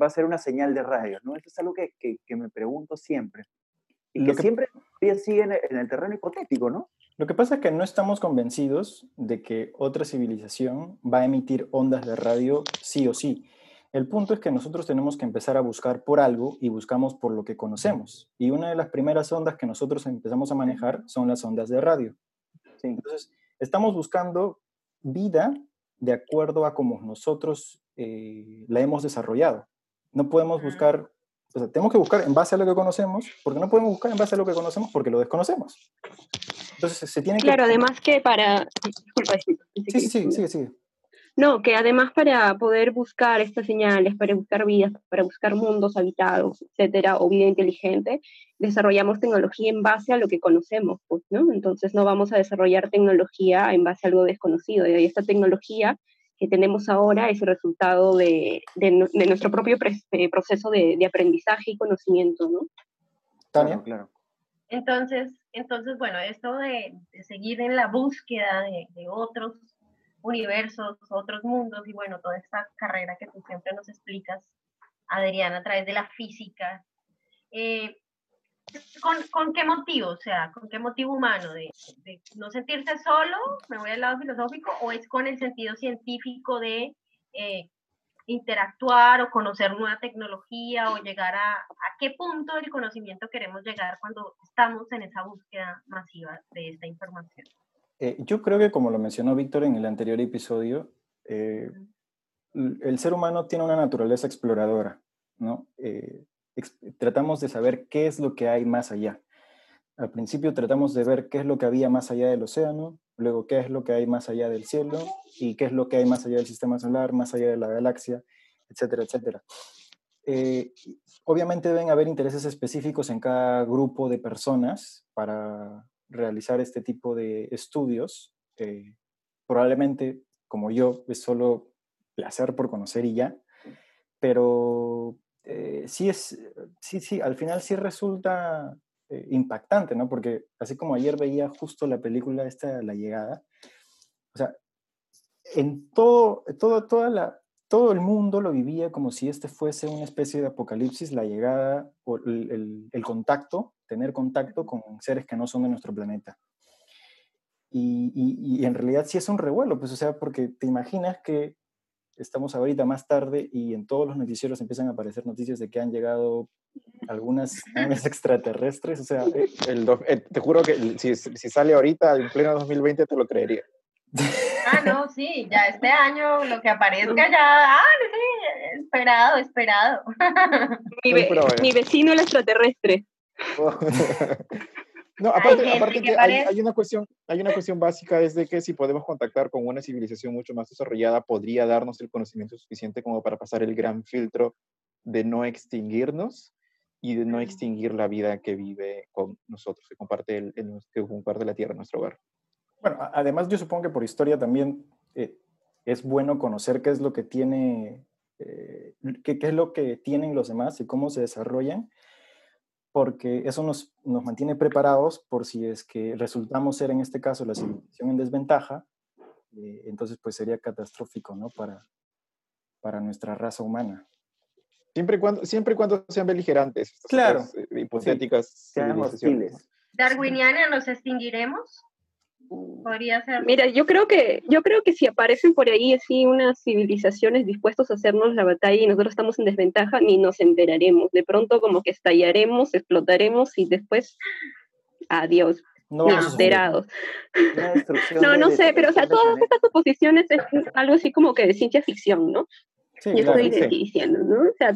va a ser una señal de radio, ¿no? Eso es algo que, que, que me pregunto siempre. Y que, siempre sigue en el terreno hipotético, ¿no? Lo que pasa es que no estamos convencidos de que otra civilización va a emitir ondas de radio sí o sí. El punto es que nosotros tenemos que empezar a buscar por algo y buscamos por lo que conocemos. Y una de las primeras ondas que nosotros empezamos a manejar son las ondas de radio. Entonces, estamos buscando vida de acuerdo a cómo nosotros eh, la hemos desarrollado. No podemos buscar, o sea, tenemos que buscar en base a lo que conocemos, porque no podemos buscar en base a lo que conocemos porque lo desconocemos. Entonces se tiene que... Claro, además que para... Disculpa, sí, sí, sí, sí, sí. No, que además para poder buscar estas señales, para buscar vidas, para buscar mundos habitados, etcétera, o vida inteligente, desarrollamos tecnología en base a lo que conocemos, pues, ¿no? Entonces no vamos a desarrollar tecnología en base a algo desconocido. Y esta tecnología que tenemos ahora es el resultado de, de, nuestro propio eh, proceso de, de, aprendizaje y conocimiento, ¿no? Tania, claro. Entonces, entonces, bueno, esto de, seguir en la búsqueda de otros universos, otros mundos y bueno, toda esta carrera que tú siempre nos explicas, Adriana, a través de la física. Eh, ¿con, ¿con, qué motivo? O sea, ¿con qué motivo humano? De, no sentirse solo? ¿Me voy al lado filosófico? ¿O es con el sentido científico de eh, interactuar o conocer nueva tecnología o llegar a, a qué punto del conocimiento queremos llegar cuando estamos en esa búsqueda masiva de esta información? Eh, yo creo que como lo mencionó Víctor en el anterior episodio, eh, el ser humano tiene una naturaleza exploradora, ¿no? Eh, tratamos de saber qué es lo que hay más allá. Al principio tratamos de ver qué es lo que había más allá del océano, luego qué es lo que hay más allá del cielo y qué es lo que hay más allá del sistema solar, más allá de la galaxia, etcétera, etcétera. obviamente deben haber intereses específicos en cada grupo de personas para realizar este tipo de estudios. Eh, probablemente, como yo, es solo placer por conocer y ya, pero eh, sí es, sí, sí, al final sí resulta eh, impactante, ¿no? Porque así como ayer veía justo la película esta, La Llegada, o sea, en todo, todo, toda la, todo el mundo lo vivía como si este fuese una especie de apocalipsis, la llegada o el, contacto tener contacto con seres que no son de nuestro planeta. Y, y, en realidad sí es un revuelo, pues o sea, porque te imaginas que estamos ahorita más tarde y en todos los noticieros empiezan a aparecer noticias de que han llegado algunas naves extraterrestres, o sea... Eh, el, te juro que si, si, sale ahorita en pleno 2020 te lo creería. Ah, no, sí, ya este año lo que aparezca ya, ah, sí, esperado, esperado. Mi, mi vecino el extraterrestre. No, aparte, aparte que hay, una cuestión, hay una cuestión básica, es de que si podemos contactar con una civilización mucho más desarrollada, podría darnos el conocimiento suficiente como para pasar el gran filtro de no extinguirnos y de no extinguir la vida que vive con nosotros, que comparte, el, que comparte la Tierra, nuestro hogar. Bueno, además yo supongo que por historia también eh, es bueno conocer qué es lo que tiene, eh, qué, qué, es lo que tienen los demás y cómo se desarrollan porque eso nos, nos mantiene preparados por si es que resultamos ser en este caso la civilización en desventaja, eh, entonces pues sería catastrófico, ¿no? Para, para nuestra raza humana. Siempre y cuando, siempre cuando sean beligerantes. Claro. Hipotéticas. Sean hostiles. ¿Darwiniana nos extinguiremos? Podría ser. Mira, yo creo que yo creo que si aparecen por ahí así unas civilizaciones dispuestos a hacernos la batalla y nosotros estamos en desventaja, ni nos enteraremos. De pronto como que estallaremos, explotaremos y después adiós. No, enterados. no, no sé, pero o sea, todas estas suposiciones es algo así como que de ciencia ficción, ¿no? Sí, yo estoy diciendo, ¿no? O sea,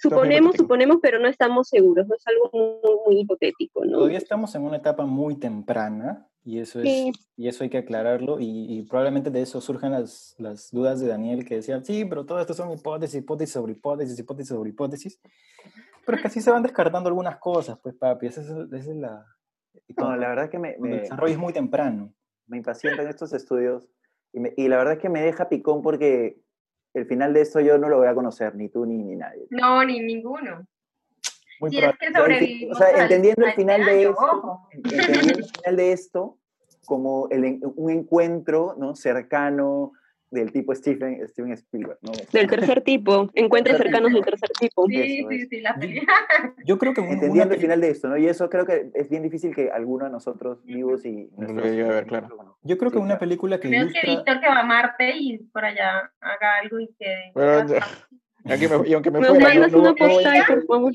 Suponemos, suponemos, pero no estamos seguros, no es algo muy, hipotético, ¿no? Todavía estamos en una etapa muy temprana y eso, es, y eso hay que aclararlo y, probablemente de eso surjan las, las, dudas de Daniel que decía, sí, pero todo esto son hipótesis, hipótesis sobre hipótesis, hipótesis sobre hipótesis, pero es que así se van descartando algunas cosas, pues papi, esa es, esa es la... No, la verdad que me... me el desarrollo es muy temprano. Me impacientan estos estudios y, y la verdad es que me deja picón porque el final de esto yo no lo voy a conocer, ni tú ni, ni nadie. No, ni ninguno. Muy es que o sea, entendiendo el final de esto, entendiendo el final de esto como el, un encuentro ¿no? cercano, del tipo Steven, Steven Spielberg, ¿no? Del tercer tipo, encuentros cercanos del tercer tipo. Sí, sí, sí, la Yo creo que... Entendiendo el final de esto, ¿no? Y eso creo que es bien difícil que alguno de nosotros vivos y... No lo a ver, claro. Yo creo que una película que Creo que Víctor que va a Marte y por allá haga algo y que... y aunque me, me fuera, no, no, una postal, por favor.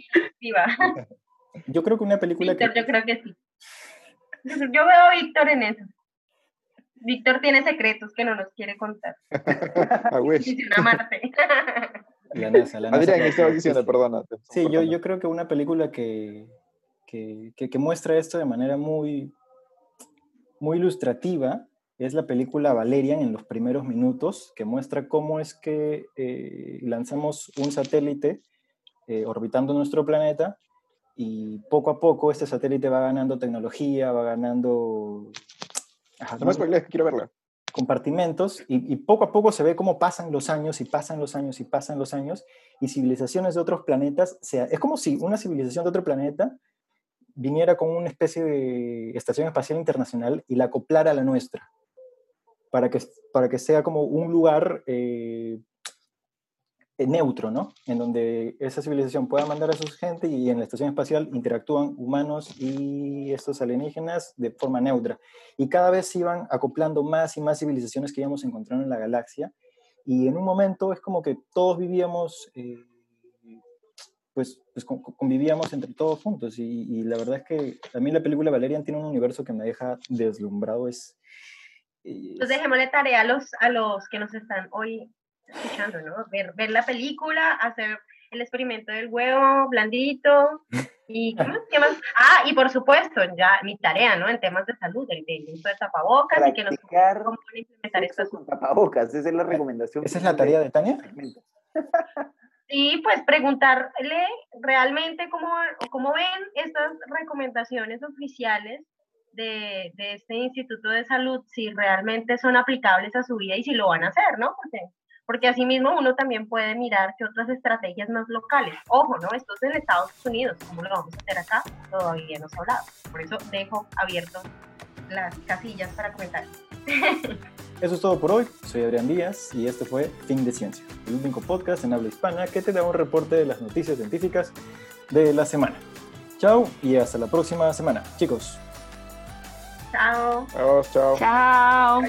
Yo creo que una película Víctor, que... yo creo que sí. Yo veo a Víctor en eso. Víctor tiene secretos que no nos quiere contar. A wish. Marte. La NASA, la NASA. Adrián, ¿qué estabas diciendo? Perdona. Sí, yo, yo creo que una película que, que, que, muestra esto de manera muy, muy ilustrativa es la película Valerian en los primeros minutos, que muestra cómo es que eh, lanzamos un satélite eh, orbitando nuestro planeta y poco a poco este satélite va ganando tecnología, va ganando... Ajá, no me quiero verla. Compartimentos y, poco a poco se ve cómo pasan los años y pasan los años y pasan los años y civilizaciones de otros planetas, sea, es como si una civilización de otro planeta viniera con una especie de estación espacial internacional y la acoplara a la nuestra, para que, para que sea como un lugar eh, neutro, ¿no? En donde esa civilización pueda mandar a su gente y en la estación espacial interactúan humanos y estos alienígenas de forma neutra. Y cada vez se iban acoplando más y más civilizaciones que íbamos encontrando en la galaxia. Y en un momento es como que todos vivíamos, eh, pues, pues convivíamos entre todos juntos. Y, la verdad es que a mí la película Valerian tiene un universo que me deja deslumbrado. Es, Entonces dejémosle tarea a los, a los que nos están hoy escuchando, ¿no? Ver, ver la película, hacer el experimento del huevo blandito y ¿qué más? ¿qué más? Ah, y por supuesto, ya mi tarea, ¿no? En temas de salud, el, uso de tapabocas y que nos cómo implementar esto con tapabocas, esa es la recomendación. ¿Esa es la tarea de Tania? Sí, pues preguntarle realmente cómo, cómo ven estas recomendaciones oficiales de, de, este Instituto de Salud, si realmente son aplicables a su vida y si lo van a hacer, ¿no? Porque porque asimismo uno también puede mirar qué otras estrategias más locales. Ojo, ¿no? Esto es en Estados Unidos, ¿cómo lo vamos a hacer acá? Todavía no se ha hablado. Por eso dejo abierto las casillas para comentar. Eso es todo por hoy. Soy Adrián Díaz y este fue Fin de Ciencia, el único podcast en habla hispana que te da un reporte de las noticias científicas de la semana. Chao y hasta la próxima semana, chicos. Chao. Chao. Chao.